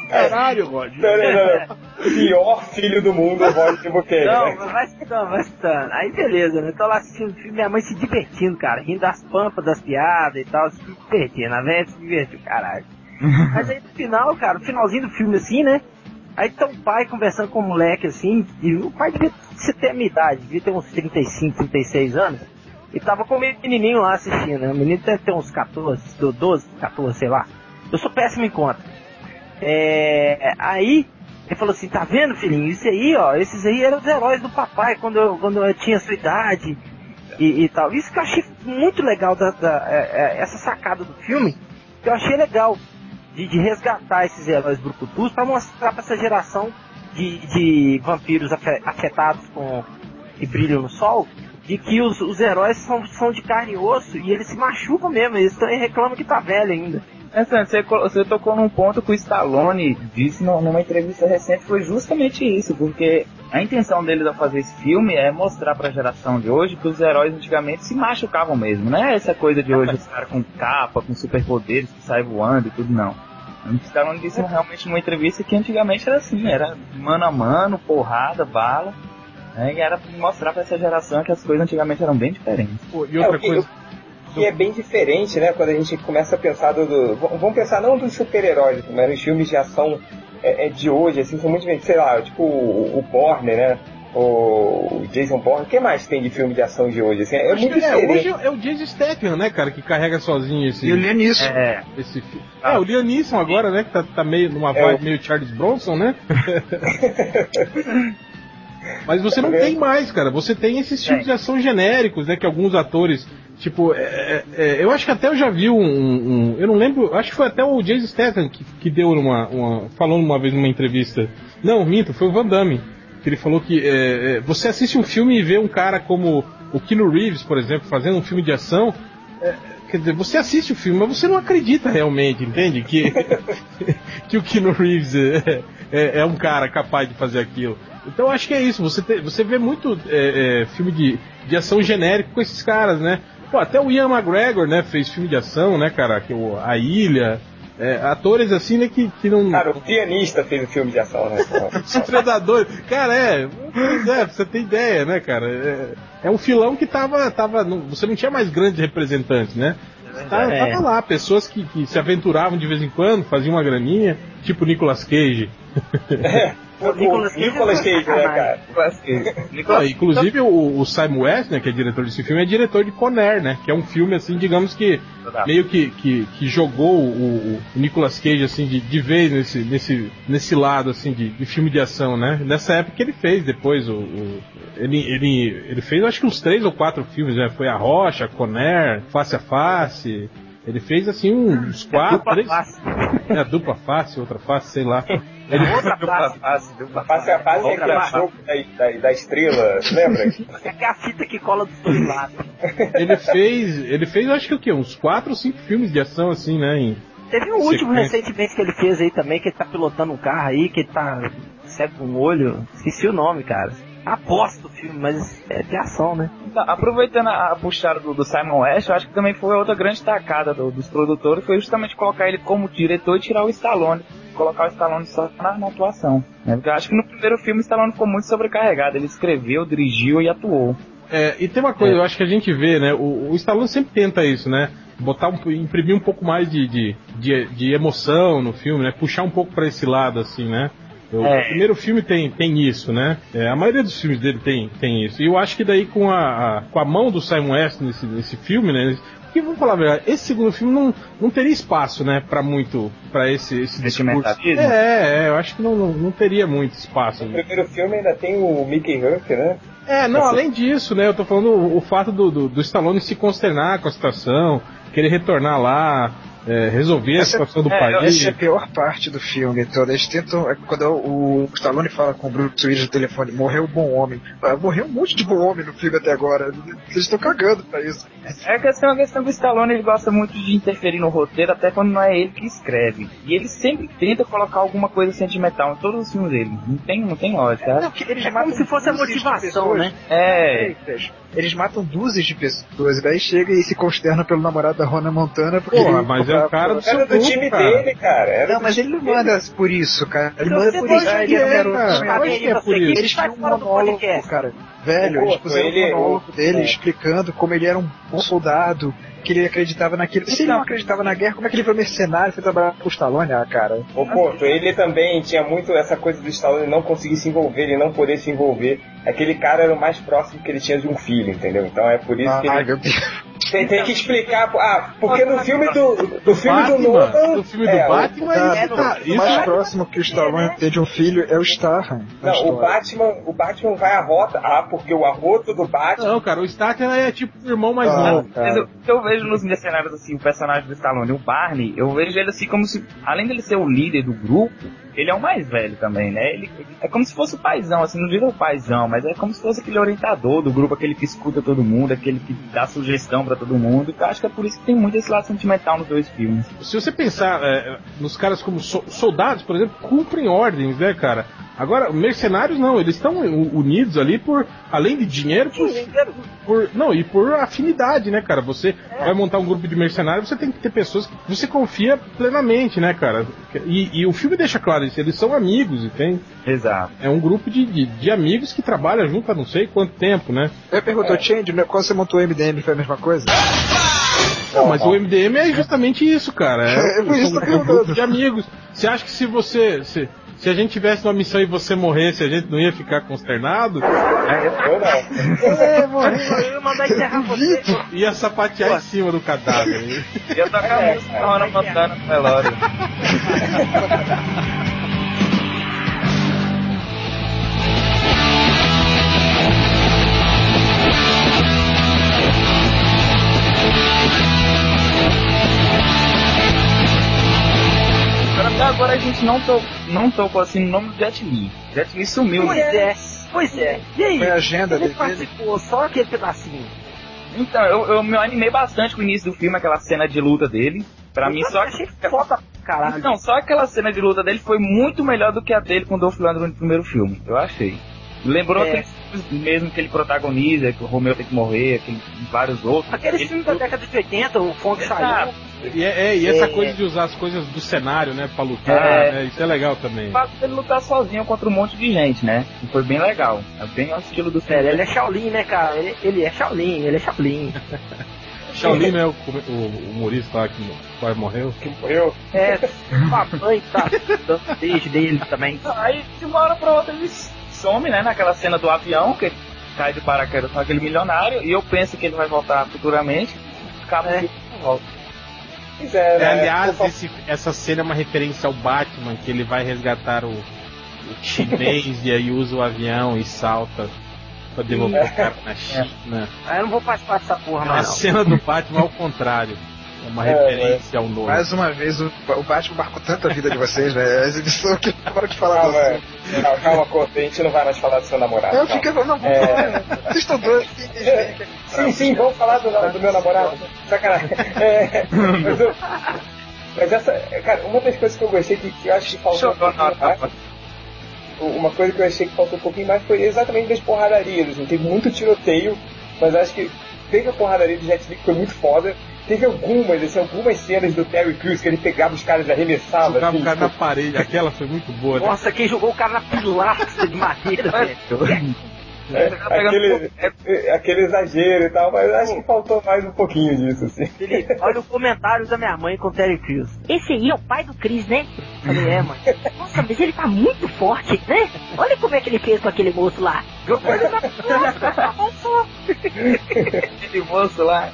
Caralho, Rod. Não, não, não, não. Pior filho do mundo, Roger Buquet. Não, né? mas vai escutando, vai escutando. Aí beleza, né? Tô lá assistindo o filme, minha mãe se divertindo, cara. Rindo das pampas, das piadas e tal, se divertindo. A velha se divertiu, caralho. Mas aí no final, cara, no finalzinho do filme assim, né? Aí tá o pai conversando com o moleque assim, e o pai devia ter a minha idade, devia ter uns 35, 36 anos. E tava com o menininho lá assistindo, né? O menino deve ter uns 14, 12, 14, sei lá. Eu sou péssimo em conta. É, aí ele falou assim, tá vendo, filhinho? Isso aí, ó, esses aí eram os heróis do papai quando eu, quando eu tinha sua idade e, e tal. Isso que eu achei muito legal da, da- é- é- essa sacada do filme, que eu achei legal de, de resgatar esses heróis brucutus para mostrar para essa geração de, de vampiros afe- afetados com que brilham no sol, de que os, os heróis são, são de carne e osso e eles se machucam mesmo, eles também reclamam que tá velho ainda. Interessante, você, colo- você tocou num ponto que o Stallone disse no- numa entrevista recente, foi justamente isso, porque a intenção deles ao fazer esse filme é mostrar pra geração de hoje que os heróis antigamente se machucavam mesmo, não é essa coisa de hoje, os caras com capa, com superpoderes, que saem voando e tudo, não. O Stallone disse realmente numa entrevista que antigamente era assim, era mano a mano, porrada, bala, né, e era pra mostrar pra essa geração que as coisas antigamente eram bem diferentes. Pô, E outra É, coisa. Que é bem diferente, né? Quando a gente começa a pensar do. do- vamos pensar não dos super-heróis, mas os filmes de ação é, é, de hoje, assim, são muito diferentes. Sei lá, tipo o, o Bourne, né? O Jason Bourne. O que mais tem de filme de ação de hoje? Assim, é Acho muito que, é, hoje é o Jason Statham, né, cara, que carrega sozinho esse, E o Lianisson. É, esse fi- É, o Liam Neeson agora, né, que tá, tá meio numa É, vibe o- meio Charles Bronson, né? Mas você não Tá tem mais, cara. Você tem esses filmes Tem. de ação genéricos, né? Que alguns atores, tipo, é, é, é, eu acho que até eu já vi um, um- eu não lembro, acho que foi até o Jason Statham que, que deu uma, uma, falou uma vez numa entrevista. Não, minto, foi o Van Damme que ele falou que é, é, você assiste um filme e vê um cara como o Keanu Reeves, por exemplo, fazendo um filme de ação. é, Quer dizer, você assiste o filme, mas você não acredita realmente, entende? Que, que o Keanu Reeves é, um cara capaz de fazer aquilo. Então eu acho que é isso, você, te- você vê muito filme de, de ação genérico com esses caras, né? Pô, até o Ian McGregor, né, fez filme de ação, né, cara? Que o, a Ilha. é, atores assim, né, que, que não. Cara, o pianista fez o filme de ação, né? São predadores. Cara, é. Pois é, pra você ter ideia, né, cara? É, é um filão que tava. tava não- você não tinha mais grandes representantes, né? Tava, É. tava lá, pessoas que, que se aventuravam de vez em quando, faziam uma graninha, tipo Nicolas Cage. o Nicolas Cage Nicolas é Cage, né, cara? Não, inclusive o, o Simon West, né, que é diretor desse filme, é diretor de Conner, né? Que é um filme, assim, digamos que meio que, que, que jogou o, o Nicolas Cage, assim, de, de vez nesse, nesse, nesse lado, assim, de, de filme de ação, né? Nessa época que ele fez depois, o, o- ele, ele, ele fez acho que uns três ou quatro filmes, né? Foi A Rocha, Conner, Face a Face. Ele fez, assim, uns quatro, Dupla três... face. É, dupla face, outra face, sei lá. Ele, Outra Dupla face. dupla Face a face é Outra aquele face. da, da, da estrela, lembra? É é a fita que cola dos dois lados. ele fez, ele fez acho que o quê? Uns quatro ou cinco filmes de ação, assim, né? em- Teve um último Sequência. recentemente que ele fez aí também, que ele tá pilotando um carro aí, que ele tá cego com o olho. Esqueci o nome, cara. Aposto o filme, mas é de ação, né? Então, aproveitando a, a puxada do, do Simon West, eu acho que também foi outra grande tacada do- dos produtores, foi justamente colocar ele como diretor e tirar o Stallone. Colocar o Stallone só na, na atuação. né? Porque eu acho que no primeiro filme o Stallone ficou muito sobrecarregado. Ele escreveu, dirigiu e atuou. É, e tem uma coisa, eu acho que a gente vê, né? O, o Stallone sempre tenta isso, né? Botar um, imprimir um pouco mais de, de, de, de emoção no filme, né? Puxar um pouco pra esse lado, assim, né? O É. primeiro filme tem, tem isso, né? É, a maioria dos filmes dele tem, tem isso. E eu acho que daí com a, a- com a mão do Simon West nesse, nesse filme, né? Porque vamos falar a verdade, esse segundo filme não, não teria espaço, né? Pra muito, pra esse, esse discurso. É, é, eu acho que não, não, não teria muito espaço. Né? primeiro filme ainda tem o Mickey Rourke, né? É, não, além disso, né, eu tô falando o, o fato do, do, do Stallone se consternar com a situação, querer retornar lá, é, resolver Essa- a situação do é, país. Essa é a pior parte do filme todo. Eles tentam. é Quando o Stallone fala com o Bruce Willis no telefone, morreu um bom homem. Ah, morreu um monte de bom homem no filme até agora. Eles estão cagando pra isso. É questão, a questão do Stallone, ele gosta muito de interferir no roteiro, até quando não é ele que escreve. E ele sempre tenta colocar alguma coisa sentimental em todos os filmes dele. Não tem, não tem lógica. Não, que eles É como se fosse a motivação, pessoas. né? É, Eles matam dúzias de pessoas, e daí chega e se consterna pelo namorado da Rona Montana porque Porra, ele mas é o cara do seu Era do grupo, time cara. dele, cara. Era Não, mas ele não dele. manda por isso, cara. Ele manda por isso. Ah, ele é, garoto. cara. Eu acho que é por isso. Eles tinham um monólogo, cara. Velho, O eles puseram ele- um monólogo dele explicando como ele era um bom soldado, que ele acreditava naquilo. Se ele não acreditava na guerra, como é que ele foi mercenário e foi trabalhar com o Stallone? Ah, cara. O Porto, ele também tinha muito essa coisa do Stallone não conseguir se envolver, ele não poder se envolver. Aquele cara era o mais próximo que ele tinha de um filho, entendeu? Então é por isso que Ai, ele meu Deus. Tem, tem que explicar. Ah, porque no filme do, do filme do Batman, Nolan. no filme é, do Batman, Cara, isso, tá, o isso mais é- próximo que o Stallone tem de um filho é o Starham. Não, o. Batman, o Batman vai à rota. Ah, porque o arroto do Batman. Não, cara, o Statham é tipo o irmão mais Ah, novo. O que eu vejo nos mercenários, assim, o personagem do Stallone, o Barney, eu vejo ele assim como se, além dele ser o líder do grupo, ele é o mais velho também, né? Ele, é como se fosse o paizão, assim, não digo o paizão, mas é como se fosse aquele orientador do grupo, aquele que escuta todo mundo, aquele que dá sugestão pra todo mundo. Então, acho que é por isso que tem muito esse lado sentimental nos dois filmes. Se você pensar é, nos caras como so- soldados, por exemplo, cumprem ordens, né, cara? Agora, mercenários não, eles estão unidos ali por, além de dinheiro, por, por- não, e por afinidade, né, cara? Você vai montar um grupo de mercenários, você tem que ter pessoas que você confia plenamente, né, cara? E, e o filme deixa claro isso, eles são amigos, entende? Exato. É um grupo de, de, de amigos que trabalham junto há não sei quanto tempo, né? Eu perguntou, Change, né, quando você montou o MDM foi a mesma coisa? Não, mas o MDM é justamente isso, cara. É, É eu tô um grupo de amigos. Você acha que se você. Se, se a gente tivesse uma missão e você morresse, a gente não ia ficar consternado? Eu não. É, morreu. Eu ia mandar enterrar você. Ia sapatear em cima do cadáver. Eu tocar a música da Rona Montana no velório. Agora, a gente não, to, não tocou assim no nome do Jet Li. Jet Li sumiu. Pois é, pois é. E aí? Foi a agenda Ele dele. participou só aquele pedacinho. Então, eu, eu me animei bastante com o início do filme, aquela cena de luta dele. Pra mim, só achei foda caralho. Não, só aquela cena de luta dele foi muito melhor do que a dele com o Dolph Lundgren no primeiro filme. Eu achei. Lembrou É. aqueles filmes mesmo que ele protagoniza, que o Romeu tem que morrer, aquele, vários outros. Aquele Ele- filme da década de 80, o Exato. saiu. E, é, é, e essa É. coisa de usar as coisas do cenário, né, pra lutar, É. né, isso é legal também. O fato dele lutar sozinho contra um monte de gente, né? E foi bem legal. É bem ao estilo do Sério, ele é Shaolin, né, cara? Ele, ele é Shaolin, ele é Shaolin. Shaolin, né, o, o, o humorista lá que quase morreu. Que morreu. É, o papai tá dando beijo dele também. Aí, de uma hora pra outra, ele some, né? Naquela cena do avião, que ele cai de paraquedas com aquele milionário. E eu penso que ele vai voltar futuramente. Acaba É. que ele volta. É, É, né? aliás, esse- essa cena é uma referência ao Batman, que ele vai resgatar o, o chinês e aí usa o avião e salta pra devolver o cara na China. Aí eu não vou participar dessa porra A mais não. cena do Batman ao contrário. É uma É, referência ao novo. Mais uma vez, o, o Batman marcou tanto a vida de vocês, né? A exibição que para de falar Calma, do é. calma, Corto, a gente não vai mais falar do seu namorado. Eu fiquei, não, vamos É. falar. Vocês estão doidos. sim, sim, sim. Sim, vamos falar do, do meu namorado. Sacanagem. É, mas, eu- mas essa, cara, uma das coisas que eu gostei que, que eu acho que faltou um pouquinho mais, uma coisa que eu achei que faltou um pouquinho mais foi exatamente das porradarias. Assim, teve muito tiroteio, mas acho que teve a porradaria do Jet Li que foi muito foda. Teve algumas, assim, algumas cenas do Terry Crews que ele pegava os caras e arremessava. Jogava assim, o cara na parede, aquela foi muito boa, né? Nossa, quem jogou o cara na pilastra de madeira, velho. É, tá aquele, é, aquele exagero e tal, mas acho que faltou mais um pouquinho disso, assim. Felipe, olha o comentário da minha mãe com o Terry Crews. Esse aí é o pai do Chris, né? Falei, é, mãe. Nossa, mas ele tá muito forte, né? Olha como é que ele fez com aquele moço lá. Nossa. Aquele moço lá.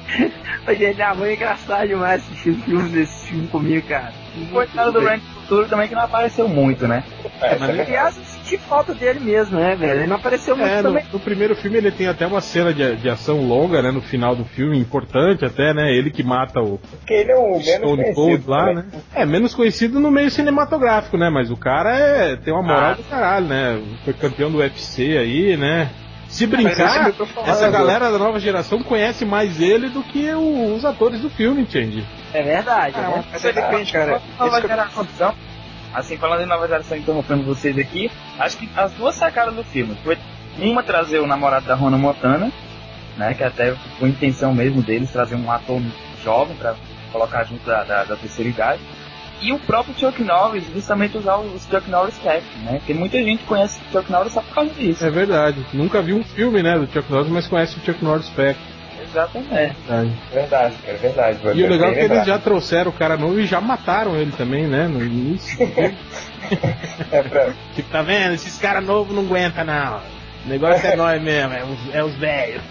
Mas, gente, minha mãe é engraçada demais assistir filmes desse filme comigo, cara. O coitado do Rank Futuro também que não apareceu muito, né? É, mas ele- Aliás, senti falta dele mesmo, né, velho? Ele não apareceu muito É, no, também. no primeiro filme ele tem até uma cena de, de ação longa, né? No final do filme, importante até, né? Ele que mata o Porque ele é o menos Stone Cold conhecido. lá, também. né? É, menos conhecido no meio cinematográfico, né? Mas o cara é, tem uma moral Ah. do caralho, né? Foi campeão do UFC aí, né? Se esse brincar, essa galera da nova geração conhece mais ele do que o- os atores do filme, entende? É verdade, Ah, né? mas aí depende, cara. Nova Esse geração, assim, falando em nova geração, interrompendo vocês aqui, acho que as duas sacadas do filme foi uma trazer o namorado da Rona Montana, né, que até foi intenção mesmo deles, trazer um ator jovem pra colocar junto da, da, da terceira idade, e o próprio Chuck Norris, justamente usar os Chuck Norris Tech, né, porque muita gente conhece o Chuck Norris só por causa disso. É verdade. Nunca vi um filme, né, do Chuck Norris, mas conhece o Chuck Norris Peck. Exatamente. É. Verdade. Verdade, cara, verdade. E o legal é que eles já trouxeram o cara novo e já mataram ele também, né? No início. É pra... tipo, tá vendo? Esses caras novos não aguentam, não. O negócio é nós mesmo, é os, é os velhos.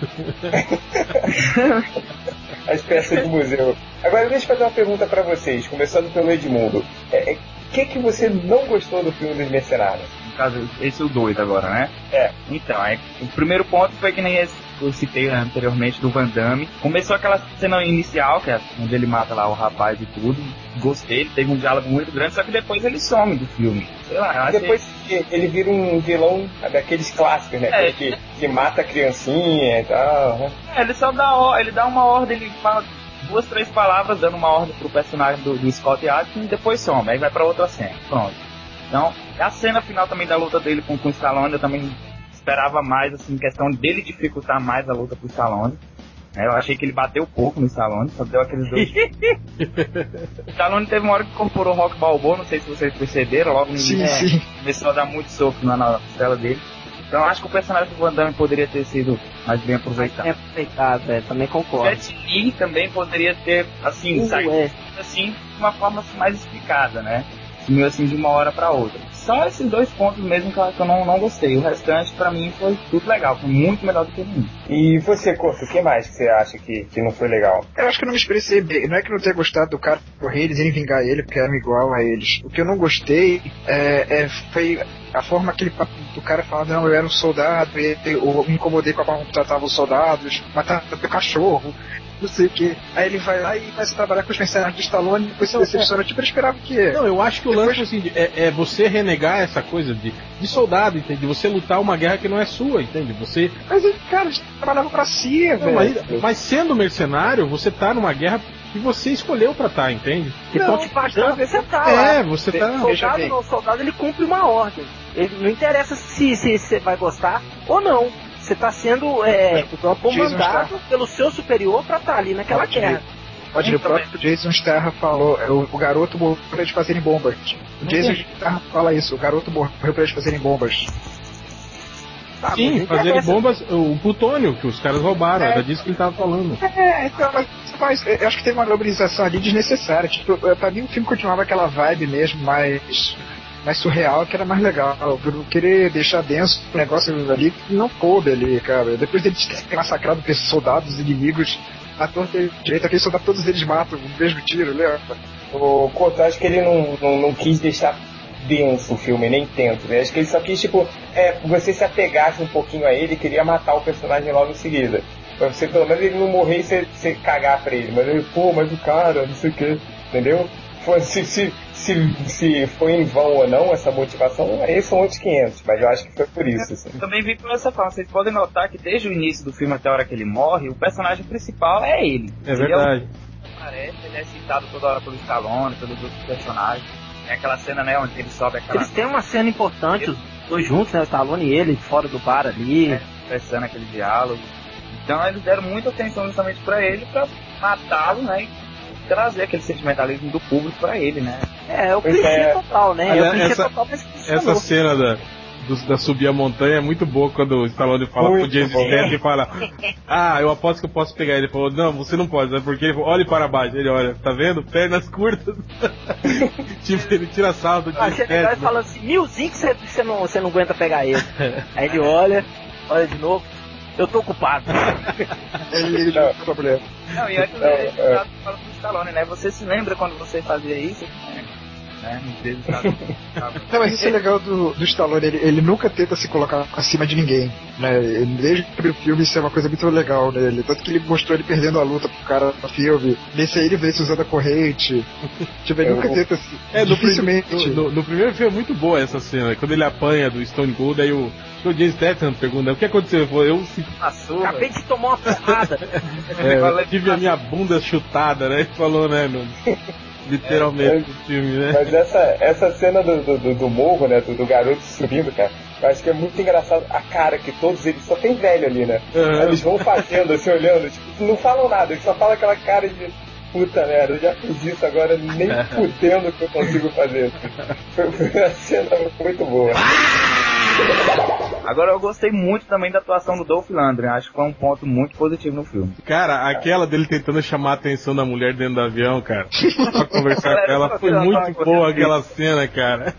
as peças de museu. Agora deixa eu fazer uma pergunta pra vocês, começando pelo Edmundo. É, é, O que, que você não gostou do filme dos Mercenários? No caso, esse é o 2 agora, né? É. Então, é, o primeiro ponto foi que nem esse que eu citei anteriormente do Van Damme. Começou aquela cena inicial, que é onde ele mata lá o rapaz e tudo. Gostei, teve um diálogo muito grande, só que depois ele some do filme. Sei lá, eu. Depois ele vira um vilão daqueles clássicos, né? É. Que, que mata a criancinha e tal. né? É, ele só dá, ele dá uma ordem, ele fala duas, três palavras dando uma ordem pro personagem do, do Scott Adkins e depois some, aí vai pra outra cena. Pronto. Então, a cena final também da luta dele com, com o Stallone, eu também esperava mais, assim, questão dele dificultar mais a luta pro Stallone. É, eu achei que ele bateu pouco no Stallone, só deu aqueles dois. o Stallone teve uma hora que incorporou o Rock Balboa, não sei se vocês perceberam, logo no início sim. começou a dar muito soco na, na costela dele. Então acho que o personagem do Van Damme poderia ter sido mais bem aproveitado. É aproveitado, é, também concordo. Jet Li também poderia ter, assim, Uh, saído é. assim, de uma forma assim, mais explicada, né? Sumiu assim de uma hora pra outra. São esses dois pontos mesmo que eu, que eu não, não gostei. O restante, pra mim, foi tudo legal. Foi muito melhor do que o mim. E você, Corto, o que mais que você acha que, que não foi legal? Eu acho que eu não me expressei bem. Não é que eu não tenha gostado do cara correr eles irem vingar ele porque eram igual a eles. O que eu não gostei é, é- foi a forma que ele, do cara falando, não, eu era um soldado, e eu me incomodei com a forma que tratava os soldados, matava o cachorro, não sei o que. Aí ele vai lá e começa a trabalhar com os mercenários de Stallone e depois se decepciona. Tipo, eu esperava que. Não, eu acho que o lance assim, é, é você renegar essa coisa de, de soldado, entende? De você lutar uma guerra que não é sua, entende? Você. Mas ele, cara, eles trabalhavam pra si, Não, velho. mas, mas sendo mercenário, você tá numa guerra que você escolheu pra estar, entende? Que te pagando pra você tá lá. É, você tá. Soldado não, soldado ele cumpre uma ordem. Ele não interessa se se você vai gostar ou não. Você está sendo é, comandado pelo seu superior para estar ali naquela Pode guerra. Pode ir, o próprio Jason Starra falou, é, o, o garoto morreu pra eles fazerem bombas. O Jason Starra fala isso, o garoto morreu pra eles fazerem bombas. Tá, mas Sim, fazerem interessa. bombas, o plutônio que os caras roubaram, era disso que ele tava falando. É, então, mas, mas eu acho que tem uma globalização ali desnecessária. Tipo, pra mim o filme continuava aquela vibe mesmo, mais, mais surreal, que era mais legal. Eu querer deixar denso o negócio ali não coube ali, cara. Depois deles terem massacrado soldados inimigos, a torta direita, aqueles soldados, todos eles matam o mesmo tiro, lembra? O Couto, acho que ele não, não, não quis deixar denso o filme, nem tanto. Né? Acho que ele só quis, tipo, é, você se apegasse um pouquinho a ele queria matar o personagem logo em seguida. Pra você, pelo menos, ele não morrer e você, você cagar pra ele. Mas ele, pô, mas o cara, não sei o que, entendeu? Foi, se, se, se, se foi em vão ou não essa motivação, aí são outros 500, mas eu acho que foi por isso. Assim. Também vi por essa forma. Vocês podem notar que desde o início do filme até a hora que ele morre, o personagem principal é ele. É Ele verdade. o aparece, ele é citado toda hora pelo Stallone, pelos outros personagens. É aquela cena, né, onde ele sobe aquela Eles têm uma cena importante, os dois juntos, né? O Stallone e ele, fora do bar ali. É. aquele diálogo. Então eles deram muita atenção justamente pra ele, pra matá-lo, né? E trazer aquele sentimentalismo do público pra ele, né? É, o clichê é. total, né? É Aliás, o clichê essa- total, mas. Essa cena da, do- da subir a montanha é muito boa quando o Stallone fala Muito pro Jason bom. Statham e fala Ah, eu aposto que eu posso pegar ele. Ele falou, não, você não pode, né? Porque ele falou, olhe para baixo. Ele olha, tá vendo? Pernas curtas. tipo, ele tira sarro do Ah, e Statham. fala assim, milzinho que você, você, não, você não aguenta pegar ele. Aí ele olha, olha de novo, eu tô ocupado. Ele Não. mulher. Não, e antes ele é. fala pro Stallone, né? Você se lembra quando você fazia isso? É. né? Às vezes Não, mas isso é legal do, do Stallone, ele, ele nunca tenta se colocar acima de ninguém, né? Desde o primeiro filme isso é uma coisa muito legal nele. Tanto que ele mostrou ele perdendo a luta pro cara no filme. Nesse aí ele vê se usando a corrente. Tipo, ele Eu nunca vou- tenta se. É, dificilmente. no, no- no primeiro filme é muito boa essa cena. Quando ele apanha do Stone Cold, aí o, acho que o James Statham pergunta, o que aconteceu? Ele falou, eu se- Passou, Acabei de tomar uma porrada. é, tive a minha bunda chutada, né? Ele falou, né? no- literalmente no filme, né? Mas essa, essa cena do, do, do- do morro, né? Do, do garoto subindo, cara, eu acho que é muito engraçado a cara que todos eles só tem velho ali, né? Aham. Eles vão fazendo, assim, olhando, tipo, não falam nada, eles só falam aquela cara de puta merda, eu já fiz isso, agora nem fudendo que eu consigo fazer. Foi, foi uma cena muito boa. Agora eu gostei muito também da atuação do Dolph Lundgren, acho que foi um ponto muito positivo no filme. Cara, aquela dele tentando chamar a atenção da mulher dentro do avião, cara, pra conversar com ela, foi muito boa aquela cena, cara.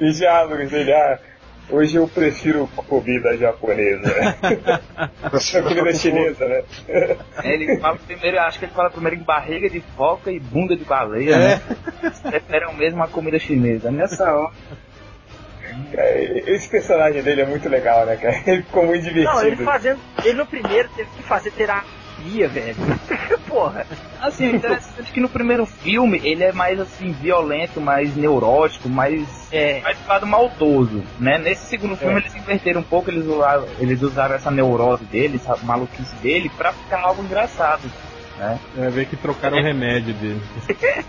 E diálogos dele, ah, hoje eu prefiro comida japonesa. comida chinesa, né? É, Ele fala primeiro, acho que ele fala primeiro em barriga de foca e bunda de baleia, né? Preferem mesmo a comida chinesa. Nessa hora. É, Esse personagem dele é muito legal, né, cara? Ele ficou muito divertido. Não, ele fazendo. Ele no primeiro teve que fazer terapia, velho. Porra. Assim, o interessante é que no primeiro filme ele é mais assim, violento, mais neurótico, mais. É. mais do lado maldoso, né? Nesse segundo filme eles inverteram um pouco, eles usaram, eles usaram essa neurose dele, essa maluquice dele, pra ficar algo engraçado. Né? É, ver que trocaram o remédio dele.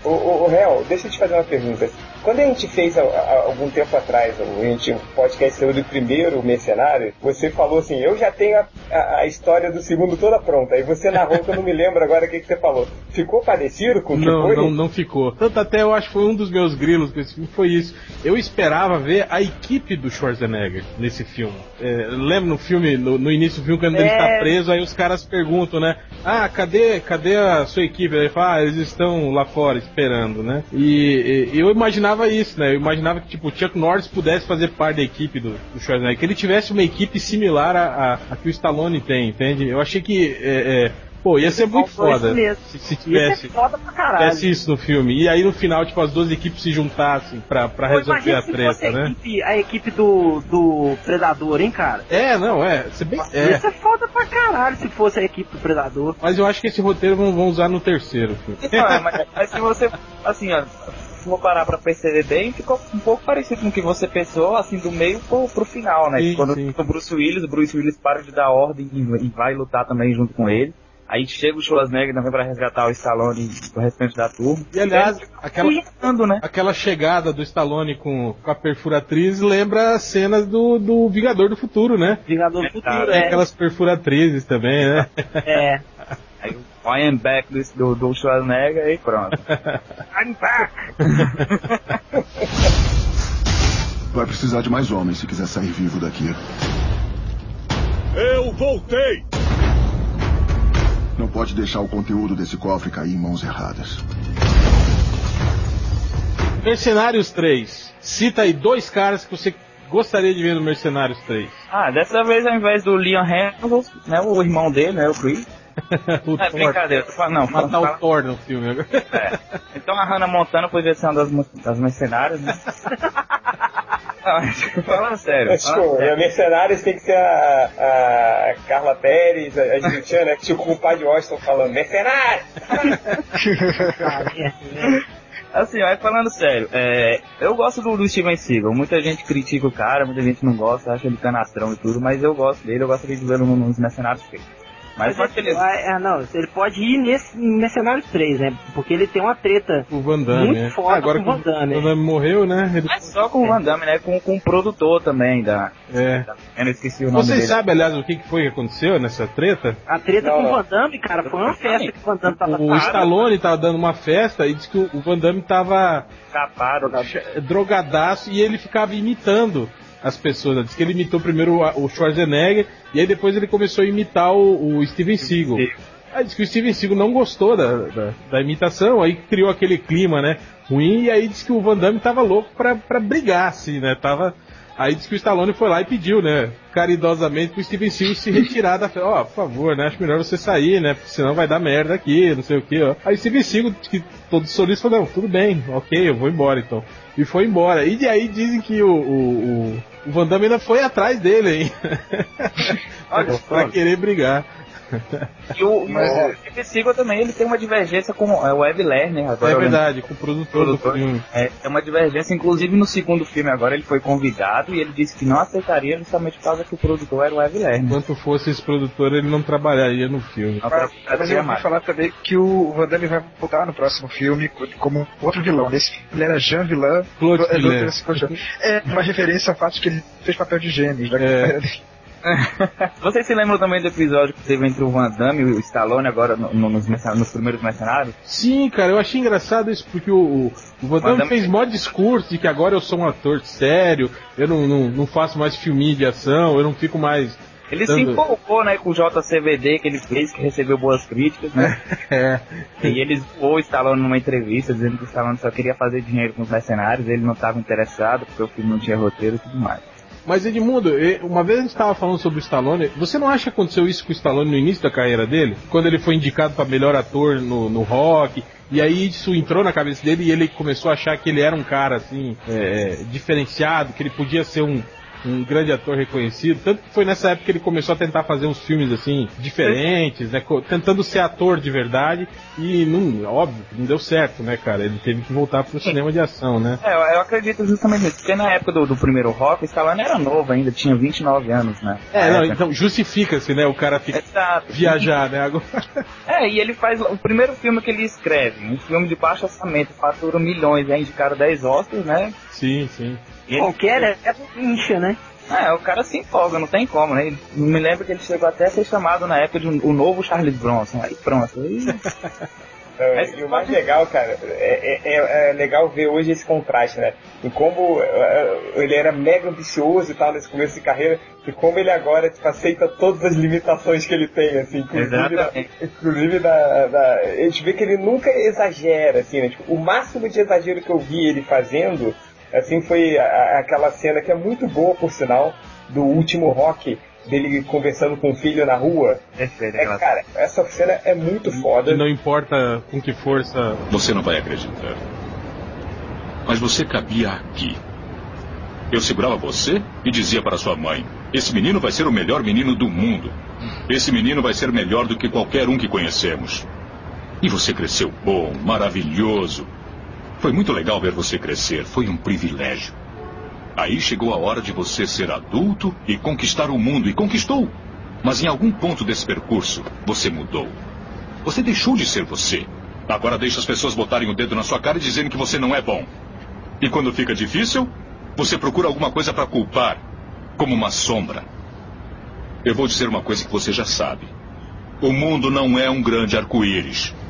Ô, ô, ô, Real, deixa eu te fazer uma pergunta. Quando a gente fez a- a- algum tempo atrás o a gente, um podcast sobre o primeiro mercenário, você falou assim, eu já tenho a, a- a história do segundo toda pronta. Aí você narrou que eu não me lembro agora o que, que você falou. Ficou parecido com o que Não, foi? não, não ficou. Tanto até eu acho que foi um dos meus grilos com esse filme, foi isso. Eu esperava ver a equipe do Schwarzenegger nesse filme. É, lembra no filme, no, no início do filme, quando ele É. está preso, aí os caras perguntam, né? Ah, cadê, cadê a sua equipe? Ele fala, ah, eles estão lá fora esperando, né? E, e eu imaginava isso, né? Eu imaginava que tipo, o Chuck Norris pudesse fazer parte da equipe do, do Schwarzenegger, que ele tivesse uma equipe similar a que o Stallone tem, entende? Eu achei que. é, é, pô, ia ser muito foda mesmo. se, se tivesse foda pra caralho. tivesse isso no filme. E aí no final, tipo, as duas equipes se juntassem pra, pra Pô, resolver a treta, a né? equipe, a equipe do, do Predador, hein, cara? É, não, é. Se bem, Nossa, é. Isso é foda pra caralho se fosse a equipe do Predador. Mas eu acho que esse roteiro vão, vão usar no terceiro filme. Então, é, mas, mas se você, assim, ó, se for parar pra perceber bem, ficou um pouco parecido com o que você pensou, assim, do meio pro, pro final, né? Sim, Quando sim. o Bruce Willis, o Bruce Willis para de dar ordem e, e vai lutar também junto com ele. Aí chega o Schwarzenegger também pra resgatar o Stallone e o restante da turma. E aliás, aquela, Lutando, né? aquela chegada do Stallone com, com a perfuratriz lembra as cenas do, do Vingador do Futuro, né? Vingador do É, Futuro, é. Aquelas perfuratrizes também, né? É. Aí o I am back do, do, do Schwarzenegger e pronto. I'm back! Vai precisar de mais homens se quiser sair vivo daqui. Eu voltei! Não pode deixar o conteúdo desse cofre cair em mãos erradas. Mercenários 3. Cita aí dois caras que você gostaria de ver no Mercenários 3. Ah, dessa vez ao invés do Leon Hamilton, né, o irmão dele, né, o Chris. o É Thor. brincadeira, não, Matar fala- o Thor no filme agora. É. Então a Hannah Montana poderia ser uma das, das mercenárias, né? Falando sério. Mas, falando tipo, sério. a Mercenários tem que ser a, a Carla Pérez, a, a né? Tipo o Padre Washington falando, Mercenário! Assim, mas falando sério, é, eu gosto do, do Steven Seagal. Muita gente critica o cara, muita gente não gosta, acha ele canastrão e tudo, mas eu gosto dele, eu gostaria de ver no- nos mercenários feitos. Mas só que ele. Ah, não, ele pode ir nesse Mercenários 3, né? Porque ele tem uma treta. O Van Damme, Muito né? foda agora com que o Van Damme. o Van Damme morreu, né? Ele... Mas só com o Van Damme, né? Com, com o produtor também da. É. eu não esqueci o nome Vocês dele. sabem, aliás, o que que foi que aconteceu nessa treta? A treta Não, com o Van Damme, cara, foi uma festa que o Van Damme tava O parado. Stallone tava dando uma festa e disse que o Van Damme tava Chapado. che- drogadaço e ele ficava imitando as pessoas. Diz que ele imitou primeiro o Schwarzenegger e aí depois ele começou a imitar o, o Steven Seagal. Aí diz que o Steven Seagal não gostou da, da, da imitação, aí criou aquele clima, né, ruim, e aí diz que o Van Damme tava louco pra, pra brigar, assim, né, tava... Aí disse que o Stallone foi lá e pediu, né? Caridosamente pro Steven Seagal se retirar da. Ó, oh, por favor, né? Acho melhor você sair, né? Porque senão vai dar merda aqui, não sei o que, ó. Aí Steven Seagal, que todo solista, falou, não, tudo bem, ok, eu vou embora então. E foi embora. E de aí dizem que o, o, o, o Van Damme ainda foi atrás dele, hein? Olha, pra querer brigar. E o, Mas, o Steven também ele tem uma divergência com é, o Web Lerner agora. É verdade, com o produtor, produtor do filme. É, tem uma divergência, inclusive no segundo filme agora ele foi convidado e ele disse que não aceitaria justamente por causa que o produtor era o Web Lerner. Enquanto fosse esse produtor, ele não trabalharia no filme. Não, mas, mas eu ouvi falar também que o Van Damme vai voltar no próximo filme como outro vilão. Nesse ele era Jean Villan. É, é uma referência ao fato de que ele fez papel de gêmeos. Né? É. Vocês se lembram também do episódio que teve entre o Van Damme e o Stallone agora no, no, nos, nos, primeiros mercenários? Sim, cara, eu achei engraçado isso porque o, o, Van, Damme, Damme fez mó discurso de que agora eu sou um ator sério, eu não, não, não faço mais filminho de ação, eu não fico mais ele se empolgou, né, com o JCVD que ele fez, que recebeu boas críticas, né? é. E ele zoou o Stallone numa entrevista, dizendo que o Stallone só queria fazer dinheiro com os mercenários, ele não estava interessado, porque o filme não tinha roteiro e tudo mais. Mas Edmundo, uma vez a gente estava falando sobre o Stallone, você não acha que aconteceu isso com o Stallone no início da carreira dele? Quando ele foi indicado para melhor ator no, no rock, e aí isso entrou na cabeça dele e ele começou a achar que ele era um cara assim, é, diferenciado, que ele podia ser um, um grande ator reconhecido. Tanto que foi nessa época que ele começou a tentar fazer uns filmes assim, diferentes, né? Tentando ser ator de verdade. E não, óbvio, não deu certo, né, cara? Ele teve que voltar pro cinema de ação, né? É, eu acredito justamente nisso. Porque na época do, do primeiro rock, o Stallone era novo ainda, tinha 29 anos, né? É, não, então justifica-se, né? O cara fica Exato. viajar, né? Agora... É, e ele faz o primeiro filme que ele escreve, um filme de baixo orçamento, fatura milhões, é indicado 10 Oscars, né? Sim, sim. Qualquer é, é incha, né? É, o cara se empolga, não tem como, né? me lembro que ele chegou até a ser chamado na época de um, o novo Charles Bronson. Aí pronto. Aí... É, e o mais legal, cara, é, é, é, legal ver hoje esse contraste, né? E como uh, ele era mega ambicioso e tal nesse começo de carreira, e como ele agora tipo, aceita todas as limitações que ele tem, assim, inclusive, da, inclusive da, da, A gente vê que ele nunca exagera, assim, né? Tipo, o máximo de exagero que eu vi ele fazendo Assim foi a, aquela cena que é muito boa, por sinal, do último rock dele conversando com o filho na rua. É, é cara, essa cena é muito foda. Não importa com que força. Você não vai acreditar. Mas você cabia aqui. Eu segurava você e dizia para sua mãe: Esse menino vai ser o melhor menino do mundo. Esse menino vai ser melhor do que qualquer um que conhecemos. E você cresceu bom, maravilhoso, foi muito legal ver você crescer. Foi um privilégio. Aí chegou a hora de você ser adulto e conquistar o mundo. E conquistou. Mas em algum ponto desse percurso, você mudou. Você deixou de ser você. Agora deixa as pessoas botarem o dedo na sua cara e dizerem que você não é bom. E quando fica difícil, você procura alguma coisa para culpar, como uma sombra. Eu vou dizer uma coisa que você já sabe. O mundo não é um grande arco-íris.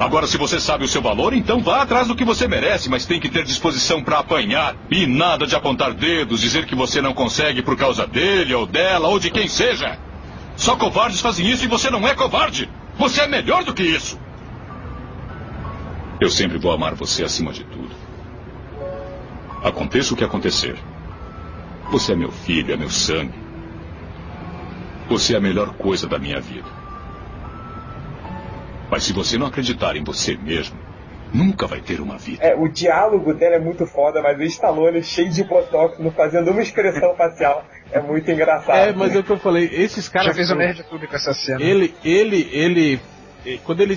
Agora, se você sabe o seu valor, então vá atrás do que você merece, mas tem que ter disposição para apanhar. E nada de apontar dedos, dizer que você não consegue por causa dele ou dela ou de quem seja. Só covardes fazem isso e você não é covarde. Você é melhor do que isso. Eu sempre vou amar você acima de tudo. Aconteça o que acontecer. Você é meu filho, é meu sangue. Você é a melhor coisa da minha vida. Mas se você não acreditar em você mesmo, nunca vai ter uma vida. É, o diálogo dela é muito foda, mas o Stallone cheio de botox, não fazendo uma expressão facial, é muito engraçado. É, mas é o que eu falei, esses caras... Já fez o nerd tudo com essa cena. Ele, ele, ele... Quando ele,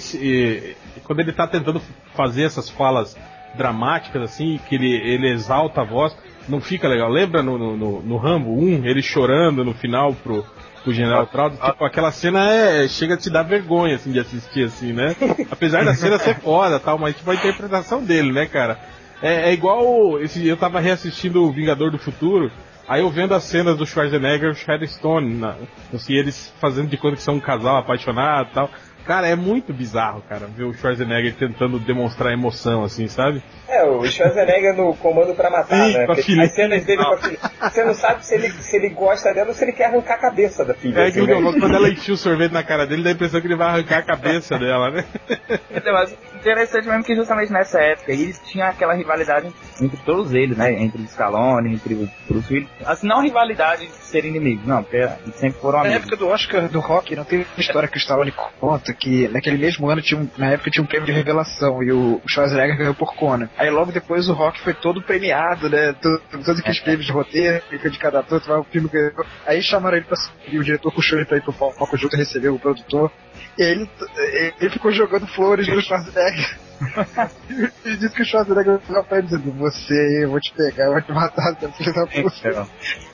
quando ele tá tentando fazer essas falas dramáticas, assim, que ele, ele exalta a voz, não fica legal. Lembra no, no, no Rambo 1, ele chorando no final pro, o General Traudo, tipo, aquela cena é, chega a te dar vergonha, assim, de assistir, assim, né? Apesar da cena ser foda tal, mas tipo, a interpretação dele, né, cara? É, é igual, esse, eu tava reassistindo o Vingador do Futuro, Aí eu vendo as cenas do Schwarzenegger e o Sharon Stone, na, assim, eles fazendo de conta que são um casal apaixonado e tal. Cara, é muito bizarro, cara, ver o Schwarzenegger tentando demonstrar emoção, assim, sabe? É, o Schwarzenegger no comando pra matar, Sim, né? com a Porque filha. As cenas dele com a filha. Você não sabe se ele, se ele gosta dela ou se ele quer arrancar a cabeça da filha. É assim, que né? quando ela enchia o sorvete na cara dele, dá a impressão que ele vai arrancar a cabeça dela, né? Então, mas interessante mesmo que justamente nessa época eles tinham aquela rivalidade entre todos eles, né? Entre o Stallone, entre o Bruce Willis. Assim, não rivalidade de serem inimigos, não, porque sempre foram Na amigos. época do Oscar do Rock, não teve uma história que o Stallone conta que naquele mesmo ano tinha um, na época tinha um prêmio de revelação e o Schwarzenegger ganhou por Conan. Aí logo depois o Rock foi todo premiado, né? Todo- Todos aqueles prêmios de roteiro, de cada ator, o filme ganhou. Aí chamaram ele pra e o diretor puxou ele pra ir pro palco junto e recebeu o produtor. E aí ele, ele ficou jogando flores no Schwarzenegger. e disse que o Schwarzenegger falou pra ele dizendo, você, eu vou te pegar, eu vou te matar, seu filho da puta. Então,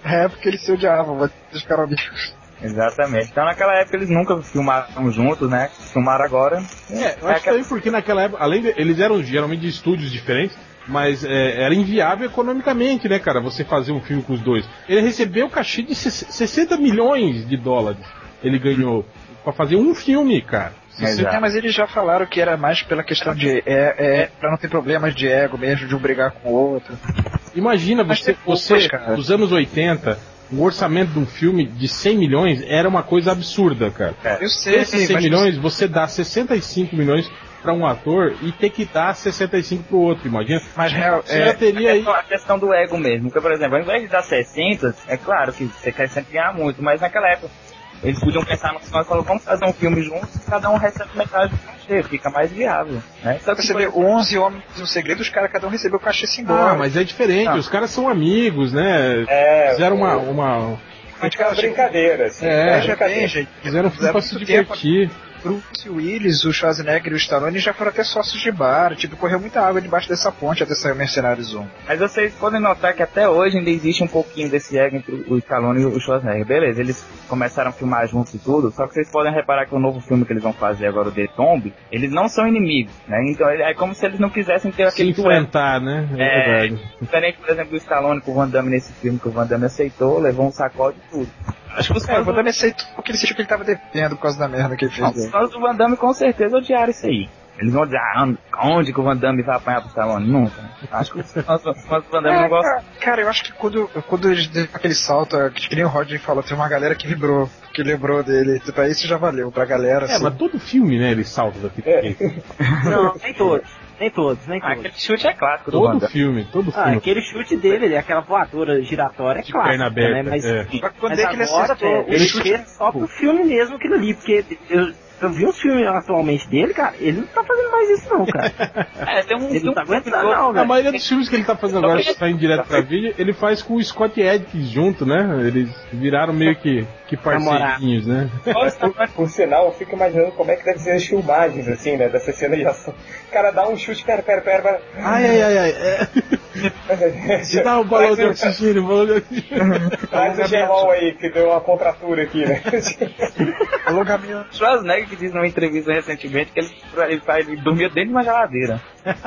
É porque eles se odiavam, mas eles ficaram amigos. Exatamente. Então naquela época eles nunca filmaram juntos, né? Filmaram agora. É, eu acho que aí porque naquela época, além de, eles eram geralmente de estúdios diferentes, mas é, era inviável economicamente, né, cara, você fazer um filme com os dois. Ele recebeu o cachê de 60 milhões de dólares. Ele ganhou pra fazer um filme, cara. Exato. É, mas eles já falaram que era mais pela questão de. É, é pra não ter problemas de ego mesmo, de um brigar com o outro. Imagina você, depois, você cara. nos anos 80, o orçamento de um filme de 100 milhões era uma coisa absurda, cara. Eu sei, Esses 100 mas milhões, você dá 65 milhões pra um ator e ter que dar 65 pro outro, imagina. Mas real, Você é, já teria aí. A questão do ego mesmo. Porque, por exemplo, ao invés de dar 60, é claro que você quer sempre ganhar muito, mas naquela época eles podiam pensar no final e falar, vamos fazer um filme juntos e cada um recebe metade do cachê, fica mais viável. Né? Só que você vê por- 11 homens no segredo, os caras cada um recebeu o cachê simbólico. Ah, mas é diferente, Não. os caras são amigos, né? É, Fizeram uma. o- uma Aquela brincadeira, assim. É, bem, brincadeira. gente. fizeram um filme pra se muito tempo. Bruce Willis, o Schwarzenegger e o Stallone já foram até sócios de bar. Tipo, correu muita água debaixo dessa ponte até sair o Mercenários 1. Mas vocês podem notar que até hoje ainda existe um pouquinho desse ego entre o Stallone e o Schwarzenegger. Beleza, eles começaram a filmar juntos e tudo, só que vocês podem reparar que o novo filme que eles vão fazer agora, o The Tomb, eles não são inimigos, né? Então é como se eles não quisessem ter Se aquele duelo. enfrentar, né? É, É. verdade. Diferente, por exemplo, do Stallone com o Van Damme nesse filme, que o Van Damme aceitou, levou um sacode e tudo. Acho que os É, o Van do, Damme aceitou porque ele sentiu que ele tava devendo por causa da merda que ele fez. os fãs do Van Damme com certeza odiaram isso aí. Eles vão dizer, ah, onde que o Van Damme vai apanhar pro Stallone? Nunca. Acho que os fãs, do Van Damme É, não gostam. cara, cara, eu acho que quando, quando eles deram aquele salto, é, que nem o Roger falou, tem uma galera que vibrou, que lembrou dele. Tipo, isso já valeu pra galera. É, assim. mas todo filme, né, ele salta daqui. Não, nem todos. Nem todos, nem Ah, todos. aquele chute é clássico Todo Damme. filme, todo Ah, filme. aquele chute dele, aquela voadora giratória é De clássico, perna aberta, né? Mas, é. Mas quando mas é que ele acertou ele chute- fez só pro filme mesmo aquilo ali, porque eu, eu vi uns filmes atualmente dele, cara, ele não tá fazendo mais isso não, cara. É, tem um, Ele tem não tá aguentando não, A velho. maioria dos filmes que ele tá fazendo agora, que tá indo direto pra vídeo, ele faz com o Scott Adkins junto, né? Eles viraram meio que, que parceirinhos, né? Por, por sinal, eu fico imaginando como é que deve ser as filmagens, assim, né? Dessa cena de ação. O cara dá um chute, pera, pera, pera, pera. Ai, ai, ai, ai. É. Se dá um balão de oxigênio, um balão de oxigênio. Traz o gelol aí, que deu uma contratura aqui, né? Alongamento. Schwarzenegger que disse numa entrevista recentemente que ele, ele, ele dormia dentro de uma geladeira.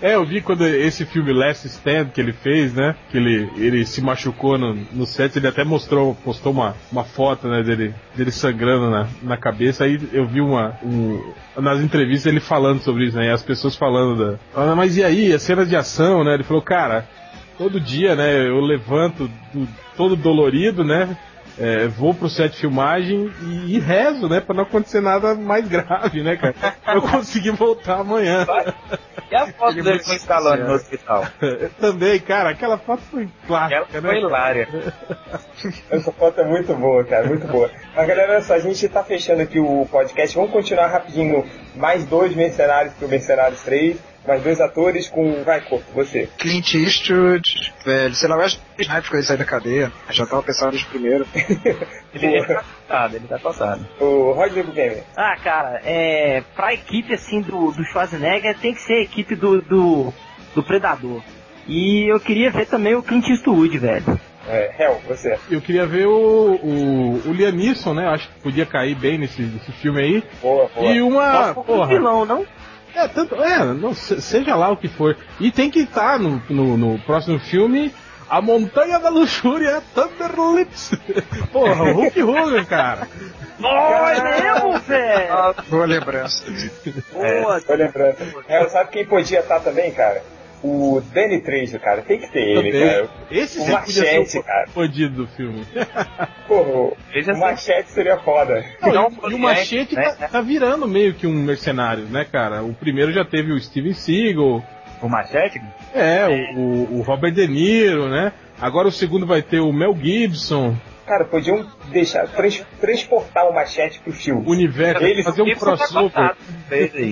É, eu vi quando esse filme Last Stand que ele fez, né? Que ele, ele se machucou no, no set, ele até mostrou, postou uma, uma foto, né, dele, dele sangrando na, na cabeça. Aí eu vi uma. Um, nas entrevistas ele falando sobre isso, né? E as pessoas falando da. Falando, mas e aí, as cenas de ação, né? Ele falou, cara, todo dia, né, eu levanto do- todo dolorido, né? É, vou pro set de filmagem e, e rezo, né? Pra não acontecer nada mais grave, né, cara? Pra eu conseguir voltar amanhã. E a foto Ele dele com o Stallone no hospital? Também, cara, aquela foto foi clássica, Aquela né? foi hilária. Essa foto é muito boa, cara, muito boa. Mas galera, olha só, a gente tá fechando aqui o podcast. Vamos continuar rapidinho. Mais dois mercenários pro Mercenários 3. Mais dois atores com. Vai, Corpo, você. Clint Eastwood, velho, sei lá, eu acho que Sniper quando ele saiu da cadeia. Já tava pensando desde o primeiro. Ele, ele tá coçado, ele tá coçado. O Roger Gamer. Ah, cara, é. Pra equipe assim do, do Schwarzenegger tem que ser a equipe do, do, do Predador. E eu queria ver também o Clint Eastwood, velho. É, Hel, você. Eu queria ver o, o, o Liam Neeson, né? Acho que podia cair bem nesse, nesse filme aí. Boa, boa. E uma. Um Porra. vilão, não? É, tanto, é não, se- seja lá o que for. E tem que estar no, no, no próximo filme A Montanha da Luxúria Thunder Lips. Porra, o Hulk Hogan, cara. Olha mesmo, velho! Ah, boa lembrança. Boa, Tô lembrando. É, sabe quem podia estar também, cara? O Danny Trejo, cara. Tem que ter ele, cara. Esse O Machete, o cara. fodido do filme. Porra, o Machete seria foda. Não, Não, e, e o é, Machete né? tá, tá virando meio que um mercenário, né, cara? O primeiro já teve o Steven Seagal, O Machete? é, O, o Robert De Niro, né? Agora o segundo vai ter o Mel Gibson, Cara, podiam deixar, trans- transportar o Machete pro filme. o universo, Ele- fazer um crossover.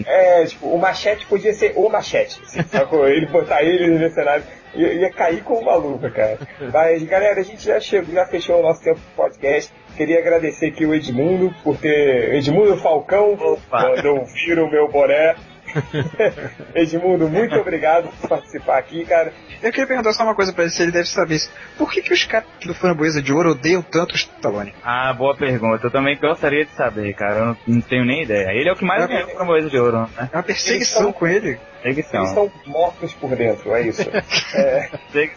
É, tipo, o Machete podia ser o Machete. assim, sacou? Ele botar ele no cenário. Ia, ia cair com uma luva, cara. Mas, galera, a gente já chegou, já fechou o nosso tempo de podcast. Queria agradecer aqui o Edmundo por ter. Edmundo Falcão, Opa. não viram o meu boné. Edmundo, muito obrigado por participar aqui, cara. Eu queria perguntar só uma coisa pra ele, se ele deve saber isso. Por que, que os caras do Framboesa de Ouro odeiam tanto o Stallone? Ah, boa pergunta. Eu também gostaria de saber, cara. Eu não, não tenho nem ideia. Ele é o que mais É, ganhou com Framboesa de Ouro, né? É uma perseguição com ele. Eles estão mortos por dentro, é isso. É.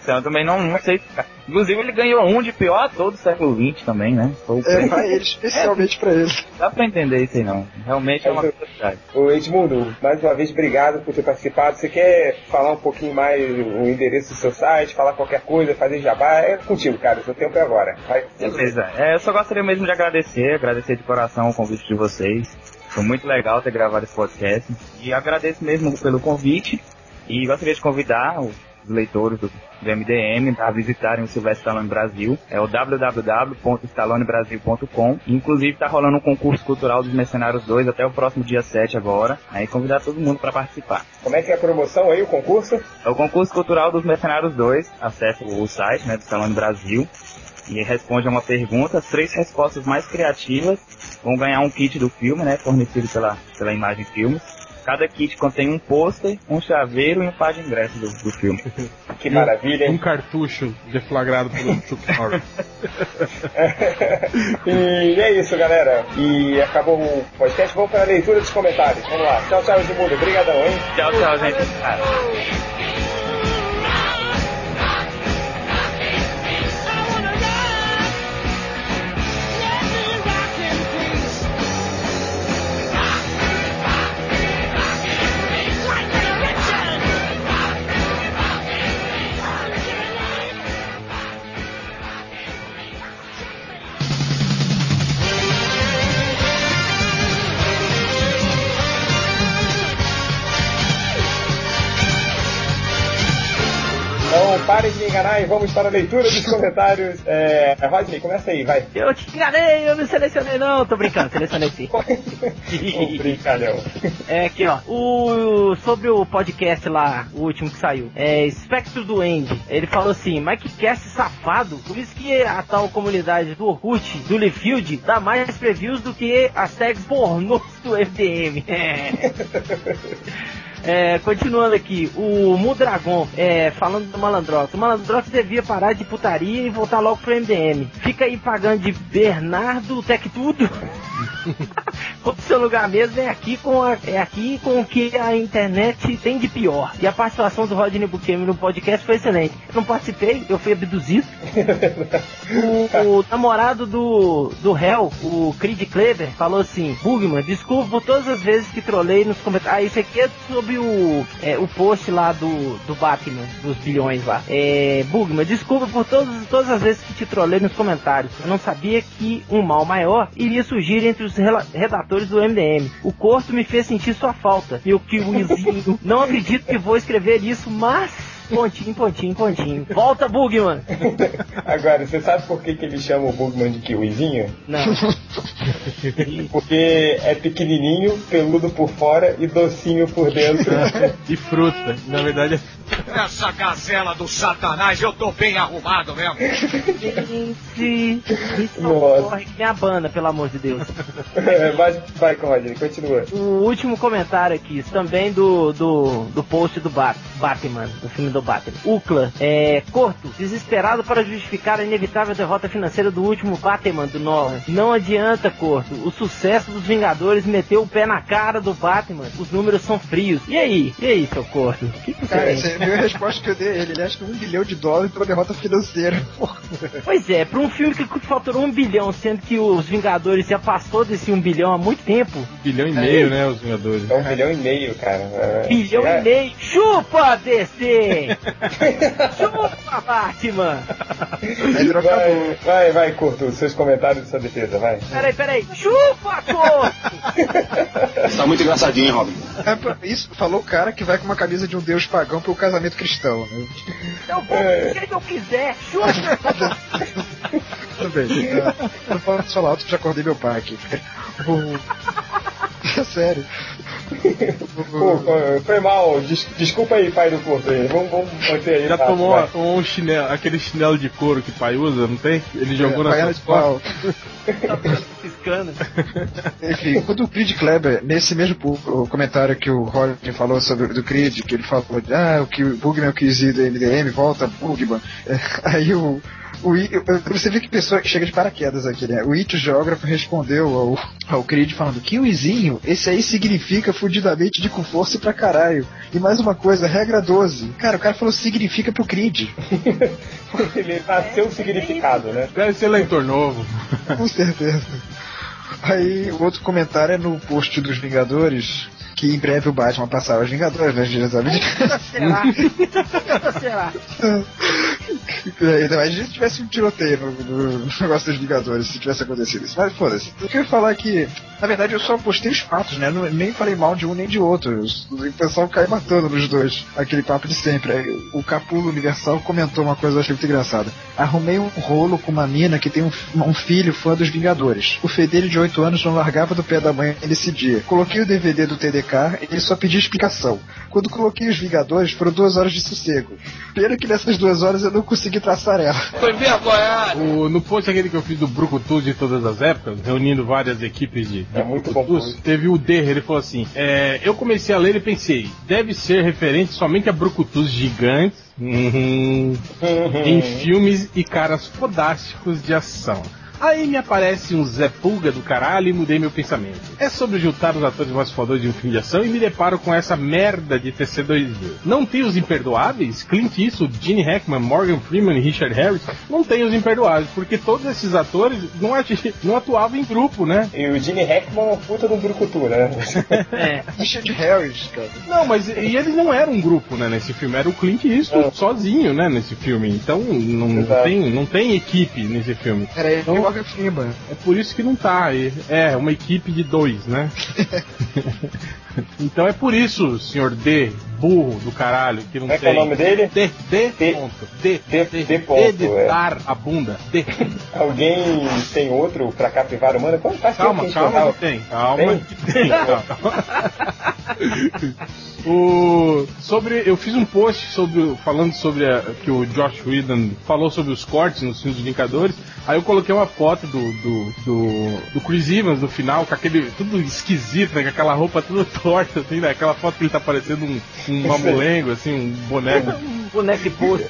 Eu também não, não sei. Inclusive, ele ganhou um de pior ator do século XX também, né? Foi o É pra ele, especialmente pra ele. Dá pra entender isso aí, não. Realmente é uma curiosidade. Ô Edmundo, mais uma vez obrigado por ter participado. Você quer falar um pouquinho mais o endereço do seu site, falar qualquer coisa, fazer jabá? É contigo, cara. Seu tempo é agora. Vai. Beleza. É, eu só gostaria mesmo de agradecer, agradecer de coração o convite de vocês. Foi muito legal ter gravado esse podcast. E agradeço mesmo pelo convite. E gostaria de convidar os leitores do, do MDM a visitarem o Silvestre Stallone Brasil. É o www.stallonebrasil.com. Inclusive está rolando um concurso cultural dos Mercenários 2 até o próximo dia 7 agora. Aí convidar todo mundo para participar. Como é que é a promoção aí, o concurso? É o concurso cultural dos Mercenários 2. Acesse o site né, do Stallone Brasil e responde a uma pergunta. As três respostas mais criativas vão ganhar um kit do filme, né, fornecido pela, pela Imagem Filmes. Cada kit contém um pôster, um chaveiro e um par de ingressos do, do filme. Que maravilha, Um hein? cartucho deflagrado pelo Chuck Norris. e é isso, galera. E acabou o podcast. Vamos para a leitura dos comentários. Vamos lá. Tchau, tchau, Edmundo. Obrigadão, hein? Tchau, tchau, gente. Ah. Enganar e vamos para a leitura dos comentários. É, Rodney, começa aí, vai. Eu te enganei, eu não selecionei não, tô brincando, selecionei sim. Ô, brincalhão. É aqui, ó. O, sobre o podcast lá, o último que saiu. É Espectro do End. Ele falou assim, Mike Cast safado. Por isso que a tal comunidade do Orkut, do Lefield, dá mais previews do que as tags pornôs do FDM. É, continuando aqui, o Mudragon, é, falando do Malandrox. O Malandrox devia parar de putaria e voltar logo pro MDM. Fica aí pagando de Bernardo Tech Tudo. o seu lugar mesmo é aqui com a, é aqui com o que a internet tem de pior. E a participação do Rodney Buchemi no podcast foi excelente. Eu não participei, eu fui abduzido. o, o namorado do, do Hell, o Creed Kleber, falou assim: Bugman, desculpa por todas as vezes que trolei nos comentários. Ah, isso aqui é sobre o, é, o post lá do, do Batman, dos bilhões lá. É, Bugman, desculpa por todas, todas as vezes que te trolei nos comentários. Eu não sabia que um mal maior iria surgir entre os redatores do MDM. O corto me fez sentir sua falta. Meu kiwizinho. Não acredito que vou escrever isso, mas. Pontinho, pontinho, pontinho. Volta, Bugman! Agora, você sabe por que, que ele chama o Bugman de kiwizinho? Não. Porque é pequenininho, peludo por fora e docinho por dentro. e fruta. Na verdade, é Essa gazela do satanás, eu tô bem arrumado mesmo. Gente, isso corre que minha banda, pelo amor de Deus. É, vai, vai, Rodney, continua. O último comentário aqui, também do, do, do post do Bat, Batman, do filme do do Batman. Ucla, é, Corto, desesperado para justificar a inevitável derrota financeira do último Batman do Nolan. Não adianta, Corto. O sucesso dos Vingadores meteu o pé na cara do Batman. Os números são frios. E aí? E aí, seu Corto? O que, que você Cara, essa é a minha resposta que eu dei a ele. Ele acha que um bilhão de dólares pra derrota financeira. Porra. Pois é, pra um filme que faturou um bilhão, sendo que os Vingadores já passou desse um bilhão há muito tempo. Um bilhão e meio, né, os Vingadores. É um bilhão e meio, cara. É, Bilhão é- e meio. Chupa, DC! Chupa, Batman! Vai, vai, vai, Curto, seus comentários de sua defesa, vai. Peraí, peraí. Chupa, Corto! Tá muito engraçadinho, Robin. É, pra- isso falou o cara que vai com uma camisa de um deus pagão pro casamento cristão, né? Eu vou É. o que eu quiser. Chupa! Tudo bem. Tô falando de falar alto já acordei meu pai aqui. É sério. Pô, foi mal, des- desculpa aí, pai do Curto aí. Vamos, vamos manter aí. Já tá, tomou, vai. um chinelo, aquele chinelo de couro que pai usa, não tem? Ele jogou na Baiana sua de pau. Piscando. Enfim, quando o Creed Kleber, nesse mesmo o comentário que o Roger falou sobre do Creed, que ele falou de, ah, o que o Bugman é o do MDM, volta Bugman. É, aí o. O, I- você vê que pessoa que chega de paraquedas aqui, né? O It, o geógrafo, respondeu ao, ao Creed falando que o Izinho, esse aí significa fudidamente de com força pra caralho. E mais uma coisa, regra 12. Cara, o cara falou significa pro Creed. Ele nasceu um significado, né? Deve ser leitor novo. Com certeza. Aí, o outro comentário é no post dos Vingadores, que em breve o Batman passava os Vingadores, né, diretamente. Será? Será? Ainda mais se tivesse um tiroteio no, no- no negócio dos Vingadores, se tivesse acontecido isso. Mas foda-se. Eu queria falar que, na verdade, eu só postei os fatos, né? Nem falei mal de um nem de outro. O pessoal cai matando nos dois. Aquele papo de sempre. O Capulo Universal comentou uma coisa que eu achei muito engraçada. Arrumei um rolo com uma mina que tem um, um filho fã dos Vingadores. O fedelho de 8 anos não largava do pé da mãe nesse dia. Coloquei o DVD do TDK e ele só pediu explicação. Quando coloquei os Vingadores, foram duas horas de sossego. Pena que nessas duas horas eu não consegui traçar ela. O- no post aquele que eu fiz do Brucutus de todas as épocas, reunindo várias equipes de, de É muito bom. Teve o D, ele falou assim: é, eu comecei a ler e pensei, deve ser referente somente a Brucutus gigantes uhum, em filmes e caras fodásticos de ação. Aí me aparece um Zé Pulga do caralho e mudei meu pensamento. É sobre juntar os atores mais fodões de um filme de ação e me deparo com essa merda de TC2000. Não tem os imperdoáveis? Clint Eastwood, Gene Hackman, Morgan Freeman e Richard Harris? Não tem os imperdoáveis, porque todos esses atores não, ati- não atuavam em grupo, né? E o Gene Hackman é um puta de um brucutu, né? É. Richard Harris, cara. Não, mas e eles não eram um grupo, né, nesse filme, era o Clint Eastwood É. sozinho, né, nesse filme. Então não, Exato. tem, não tem equipe nesse filme. E Então- Morgan Freeman. É por isso que não tá. É, uma equipe de dois, né? então é por isso, senhor D, burro do caralho, que não Como é que é tem. o nome dele? D, D, D. ponto. D, D- D, D ponto, D é. dar a bunda. D. Alguém tem outro pra capivara humana? Como faz tempo que Calma, calma que tem. Calma Tem? que tem. calma. o, sobre, eu fiz um post sobre, falando sobre a- que o Josh Whedon falou sobre os cortes nos filmes dos Vingadores. Aí eu coloquei uma foto do, do, do, do Chris Evans no final, com aquele. tudo esquisito, né? Com aquela roupa tudo torta, assim, né? Aquela foto que ele tá parecendo um, um mamulengo, assim, um boneco. Boneco de posto.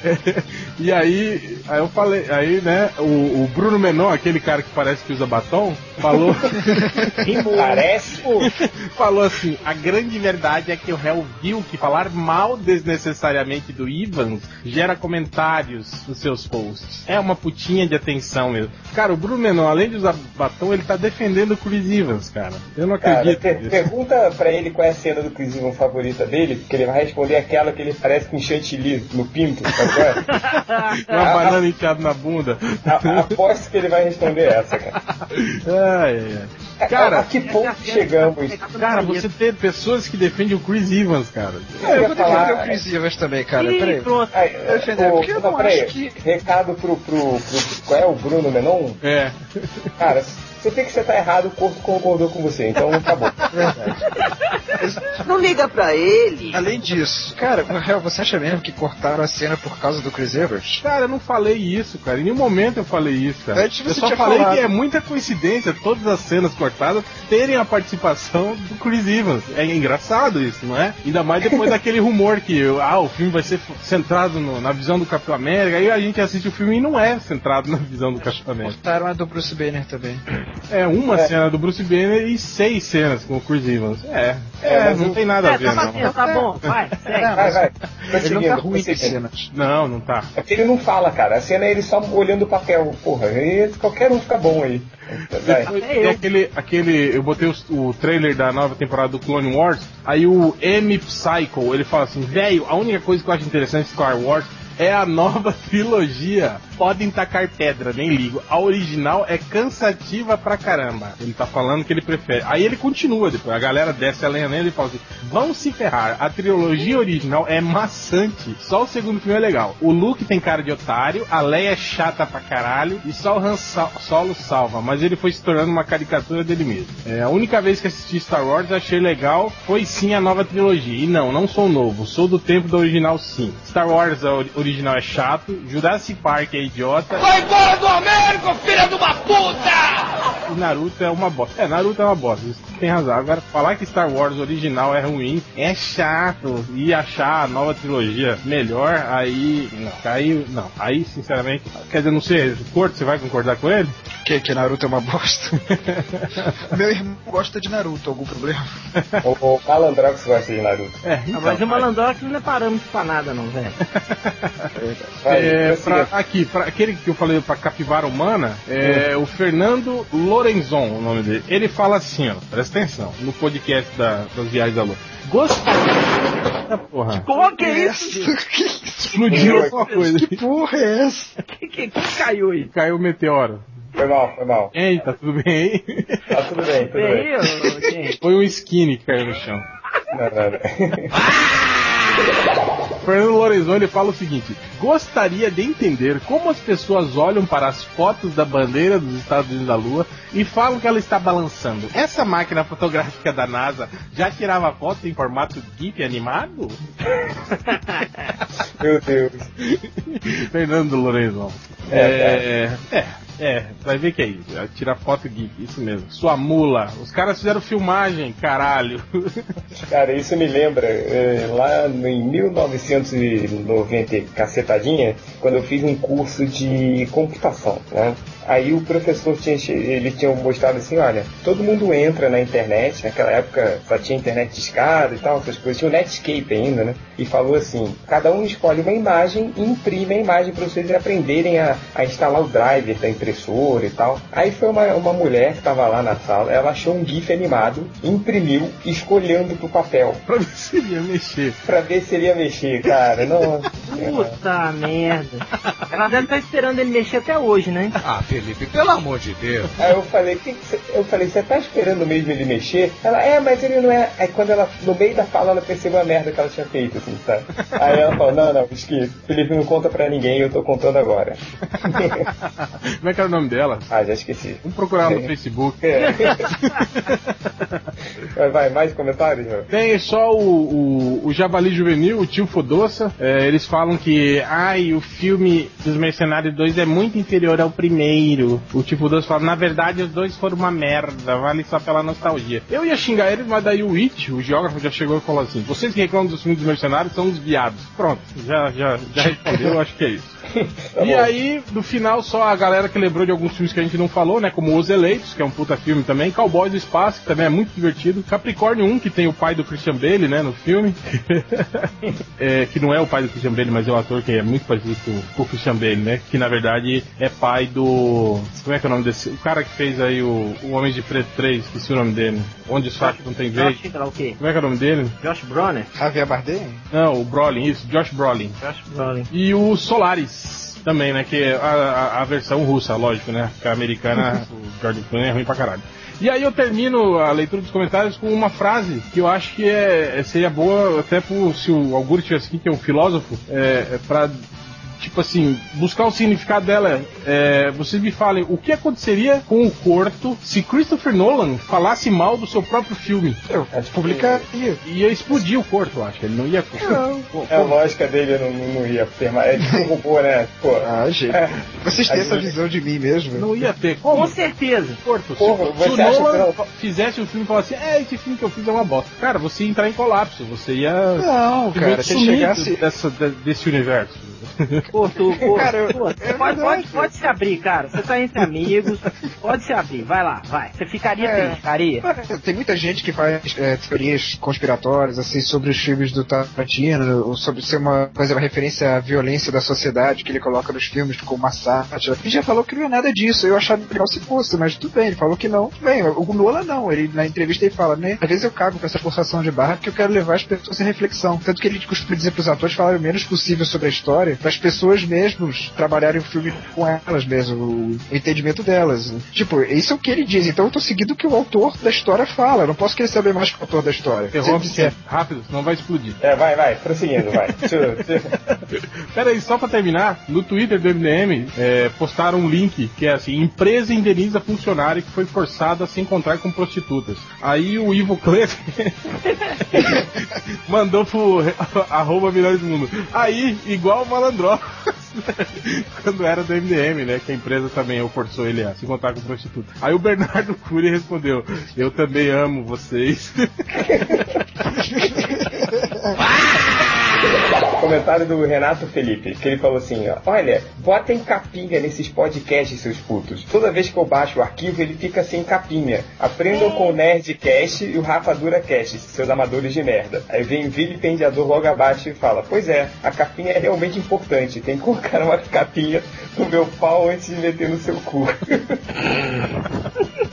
E aí, aí eu falei, aí, né, o, o Bruno Menon, aquele cara que parece que usa batom, falou. Parece? falou assim: a grande verdade é que o réu viu que falar mal desnecessariamente do Evans gera comentários nos seus posts. É uma putinha de atenção mesmo. Cara, o Bruno Menon, além de usar batom, ele tá defendendo o Chris Evans, cara. Eu não Cara, acredito. per- nisso. pergunta pra ele qual é a cena do Chris Evans favorita dele, que ele vai responder aquela que ele parece com chantilly no pinto, sabe qual é? Uma banana enfiada na bunda. A- Aposto que ele vai responder essa, cara. Ai, ai, ai. Cara, a que ponto chegamos? Cara, você ter pessoas que defendem o Chris Evans, cara. É, eu ia vou falar- defender o Chris Evans também, cara. Ih, Peraí. pronto. Aí, Defender, o- porque eu não, não peraí, acho que- Recado pro, pro, pro- Qual é o Bruno Menon? É. Cara, você tem que você tá errado, o corpo concordou com você, então acabou. Não liga pra ele. Além disso, cara, você acha mesmo que cortaram a cena por causa do Chris Evans? Cara, eu não falei isso, cara. Em nenhum momento eu falei isso, cara. Antes eu você só tinha falei falado. que é muita coincidência todas as cenas cortadas terem a participação do Chris Evans. É engraçado isso, não é? Ainda mais depois daquele rumor que ah, o filme vai ser centrado no- na visão do Capitão América. Aí a gente assiste o filme e não é centrado na visão do Capitão América. Cortaram a do Bruce Banner também. É uma cena do Bruce Banner e seis cenas com o Chris Evans. É, é, É, não o- tem nada a É, ver, tá não. batendo, tá bom, vai, segue. Não, Vai, vai. ele não tá ruim de cenas. Não, não tá. É porque ele não fala, cara. A cena é ele só olhando o papel. Porra, qualquer um fica bom aí. Depois tem eu. aquele, aquele. Eu botei os- o, trailer da nova temporada do Clone Wars. Aí o M Psycho, ele fala assim: velho, a única coisa que eu acho interessante de Star Wars é a nova trilogia. Podem tacar pedra, nem ligo. A original é cansativa pra caramba. Ele tá falando que ele prefere. Aí ele continua depois. A galera desce a lenha nele e fala assim: vão se ferrar. A trilogia original é maçante. Só o segundo filme é legal. O Luke tem cara de otário, a Leia é chata pra caralho e só o Han Solo salva. Mas ele foi se tornando uma caricatura dele mesmo. É, a única vez que assisti Star Wars achei legal foi sim a nova trilogia. E não, não sou novo. Sou do tempo do original sim. Star Wars a ori- original é chato. Jurassic Park é idiota. Vai embora do Américo, filha de uma puta! E Naruto é uma bosta. É, Naruto é uma bosta, isso tem razão. Agora, falar que Star Wars original é ruim é chato. E achar a nova trilogia melhor, aí. Não, aí. Não, aí, sinceramente. Quer dizer, não sei, Corto, você vai concordar com ele? Que, que Naruto é uma bosta. Meu irmão gosta de Naruto, algum problema? O, o Malandrox gosta de Naruto. É, então, mas o Malandrox não é parâmetro pra nada, não, velho. É, pra- aqui, pra aquele que eu falei pra capivara humana, é o Fernando Lorenzon, o nome dele. Ele fala assim, ó, presta atenção, no podcast da- das viagens da lua. Gostaria. Eita, porra. Qual que é isso? Explodiu alguma coisa. Que porra é essa? Que, que, que caiu aí? Caiu o meteoro. Foi mal, foi mal. Ei, tá tudo bem aí? Tá tudo bem, tudo bem. gente. Foi um skinny que caiu no chão. Não, não, não. Fernando Lorenzon ele fala o seguinte: gostaria de entender como as pessoas olham para as fotos da bandeira dos Estados Unidos da Lua e falam que ela está balançando. Essa máquina fotográfica da NASA já tirava foto em formato GIF animado? Meu Deus. Fernando Lorenzon. É, é, é, vai ver que é isso. é Tirar foto GIF, isso mesmo. Sua mula. Os caras fizeram filmagem, caralho. Cara, isso me lembra eh, lá em 1990, e cacetadinha, quando eu fiz um curso de computação, né? Aí o professor tinha, ele tinha mostrado assim, olha, todo mundo entra na internet, naquela época só tinha internet de escada e tal, essas coisas, tinha o Netscape ainda, né? E falou assim, cada um escolhe uma imagem e imprime a imagem para vocês aprenderem a, a instalar o driver da impressora e tal. Aí foi uma, uma mulher que estava lá na sala, ela achou um GIF animado, imprimiu, escolhendo pro papel, pra ver se ele ia mexer. pra ver se ele ia mexer, cara. Nossa. Puta merda. Ela deve estar esperando ele mexer até hoje, né? Ah, Felipe, pelo amor de Deus. Aí eu falei, que que cê- eu falei, você tá esperando mesmo ele mexer? Ela, é, mas ele não é. Aí quando ela, no meio da fala, ela percebeu a merda que ela tinha feito, assim, sabe? Aí ela falou, não, não, esquece, Felipe não conta pra ninguém, eu tô contando agora. Como é que era o nome dela? ah, já esqueci. Vamos procurar no Facebook. É. vai, vai, mais comentários, João? Tem só o, o, o Javali Juvenil, o tio Fodoça. É, eles falam que, ai, o filme dos Mercenários 2 é muito inferior ao primeiro. O tio Fodoça fala, na verdade, os dois foram uma merda, vale só pela nostalgia. Eu ia xingar eles, mas daí o It, o geógrafo, já chegou e falou assim: vocês que reclamam dos filmes dos Mercenários são os viados. Pronto, já, já, já respondeu, eu acho que é isso. Tá e bom. aí, no final, só a galera que lembrou de alguns filmes que a gente não falou, né? Como Os Eleitos, que é um puta filme também. Cowboys do Espaço, que também é muito divertido. Capricórnio 1, que tem o pai do Christian Bale, né? No filme. É, que não é o pai do Christian Bale, mas é o ator que é muito parecido com, com o Christian Bale, né? Que na verdade é pai do. Como é que é o nome desse? O cara que fez aí o, o Homem de Preto 3, esqueci o nome dele. Onde os fracos não tem vez. O? Como é que é o nome dele? Josh Bronner? Javier Bardem? Não, o Brolin, isso, Josh Brolin. Josh Bronner. E o Solaris também, né? Que a, a- a versão russa, lógico, né? Porque a americana, o George Clooney é ruim pra caralho. E aí eu termino a leitura dos comentários com uma frase que eu acho que é, seria boa até pro, se o Augusto estivesse aqui, que é um filósofo, é, é pra tipo assim, buscar o significado dela. É, vocês me falem o que aconteceria com o Corto se Christopher Nolan falasse mal do seu próprio filme. Eu publicaria. Ia explodir o Corto, eu acho. Ele não ia. Não. Pô, É, a lógica dele não, não, não ia ter mais. É tipo um robô, né? Pô. Ah, gente. É. Vocês têm essa gente- visão de mim mesmo? Não ia ter. Com certeza. Corto. Porra, se, se o Nolan não- fizesse o filme e falasse, é, esse filme que eu fiz é uma bosta. Cara, você ia entrar em colapso. Você ia. Não, cara, se chegasse. dessa, de- desse universo. Pô, tu, pô, Cara, eu- pô, é pode, pode, pode se abrir, cara. Você tá entre amigos, pode se abrir. Vai lá, vai. Você ficaria É. ficaria? Tem muita gente que faz é, teorias conspiratórias assim sobre os filmes do Tarantino, ou sobre ser uma fazer uma referência à violência da sociedade que ele coloca nos filmes como uma sátira. Ele já falou que não é nada disso. Eu achava legal se fosse, mas tudo bem. Ele falou que não. Tudo bem. O Nola não. Ele na entrevista ele fala, né? Às vezes eu cago com essa forçação de barra porque eu quero levar as pessoas em reflexão. Tanto que ele costuma dizer pros atores falarem o menos possível sobre a história, para as pessoas mesmos trabalharem o filme com elas mesmo, o entendimento delas. Tipo, isso é o que ele diz. Então eu tô seguindo o que o autor da história fala. Eu não posso querer saber mais que o autor da história. Se Interrompe disser, rápido, senão vai explodir. É, vai, vai, prosseguindo, vai. Pera aí, só pra terminar, no Twitter do MDM é, postaram um link que é assim: empresa indeniza funcionário que foi forçado a se encontrar com prostitutas. Aí o Ivo Cleff mandou pro arroba milhões do mundo. Aí, igual o Malandró. Quando era do MDM, né? Que a empresa também forçou ele a se encontrar com prostituta. Aí o Bernardo Cury respondeu: Eu também amo vocês. Comentário do Renato Felipe, que ele falou assim: Olha, botem capinha nesses podcasts, seus putos. Toda vez que eu baixo o arquivo, ele fica sem capinha. Aprendam com o Nerdcast e o Rapadura Cast, seus amadores de merda. Aí vem vilipendiador logo abaixo e fala: Pois é, a capinha é realmente importante. Tem que colocar uma capinha no meu pau antes de meter no seu cu.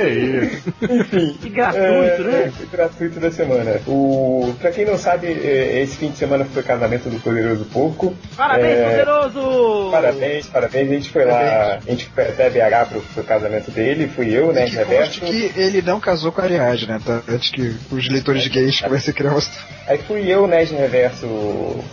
que isso? Enfim. Que gratuito, é, né? é, gratuito da semana. O, pra quem não sabe, é, esse fim de semana foi o casamento do Poderoso Porco. Parabéns, É, poderoso! Parabéns, parabéns. A gente foi lá, a gente foi até BH pro, pro casamento dele, fui eu, né, Reverso. que ele não casou com a Ariadne, né? Tá? Antes que os leitores gays comecem a criar uma Aí fui eu, Nerd Reverso,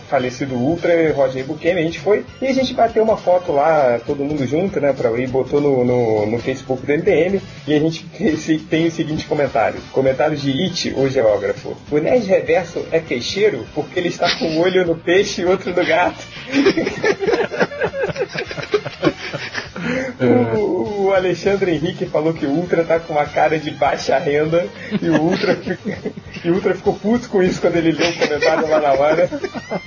falecido Ultra, e Roger Buchanan, a gente foi e a gente bateu uma foto lá, todo mundo junto, né, pra, e botou no, no, no Facebook do MDM e a gente esse- tem o seguinte comentário. Comentário de It, o geógrafo. O Nerd Reverso é peixeiro porque ele está com um olho no peixe e outro no gato. O, o Alexandre Henrique falou que o Ultra tá com uma cara de baixa renda e o Ultra, e o Ultra ficou puto com isso quando ele leu o comentário lá na hora.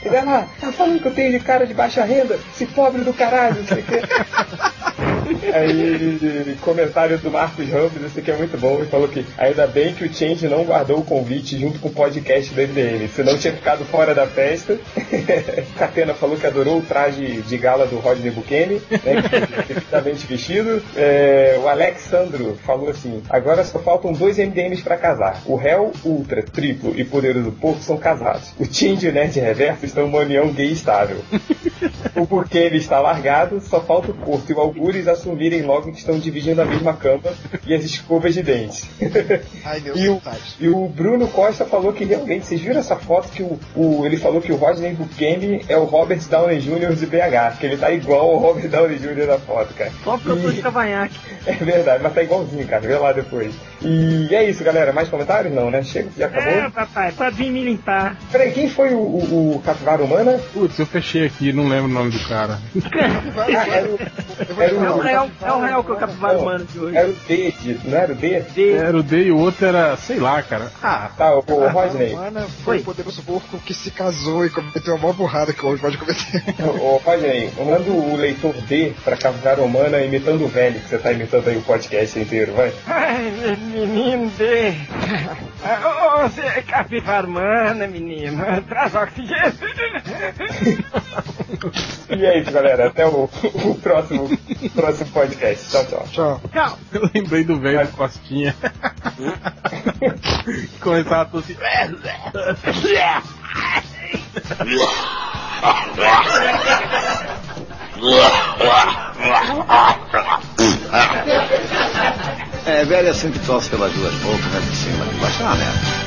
Ele, lá, tá falando que eu tenho de cara de baixa renda? Se pobre do caralho, não sei o quê. Aí, comentário do Marcos Ramos, esse aqui é muito bom, ele falou que ainda bem que o Change não guardou o convite junto com o podcast do MDM, senão tinha ficado fora da festa. Catena falou que adorou o traje de gala do Rodney Bukemi, né, que devidamente vestido. É, o Alexandro falou assim: agora só faltam dois MDMs pra casar. O Hell, Ultra, Triplo e Poderoso Porco são casados. O Change e o Nerd Reverso estão uma união gay estável. O ele está largado, só falta o Corto e o Algures assumirem logo que estão dividindo a mesma cama e as escovas de dentes. Ai, meu E o, e o Bruno Costa falou que realmente, vocês viram essa foto que o, o- ele falou que o Rodney Bukemi é o Robert Downey Jr. de BH, que ele tá igual ao Robert Downey Jr. na foto, cara. Só porque eu tô de cavanhaque. É verdade, mas tá igualzinho, cara. Vê lá depois. E é isso, galera. Mais comentários? Não, né? Chega, já acabou. É, papai, pode vir me limpar. Peraí, quem foi o, o, o Capivara Humana? Putz, eu fechei aqui, não lembro o nome do cara. Ah, era o, era É o o, réu, é o réu que eu capivara Não, humano de hoje. era o D, não era o D? D. Era o D e o outro era, sei lá, cara. Ah, Tá, o, o Rodney. Ana foi Oi. o poderoso porco que se casou e cometeu a maior burrada que hoje pode cometer. Ô, Rodney, manda o leitor D pra Capivara Humana imitando o velho, que você tá imitando aí o podcast inteiro, vai. Menino D. Ô, Você é capivara humana, menino. Traz oxigênio. E é isso, galera. Até o, o próximo, próximo podcast. Tchau, tchau. Tchau. Tchau. Eu lembrei do velho do Costinha. que começava a tossir. É, velho sempre tosse pelas duas bocas, né, de cima, de baixo é uma merda.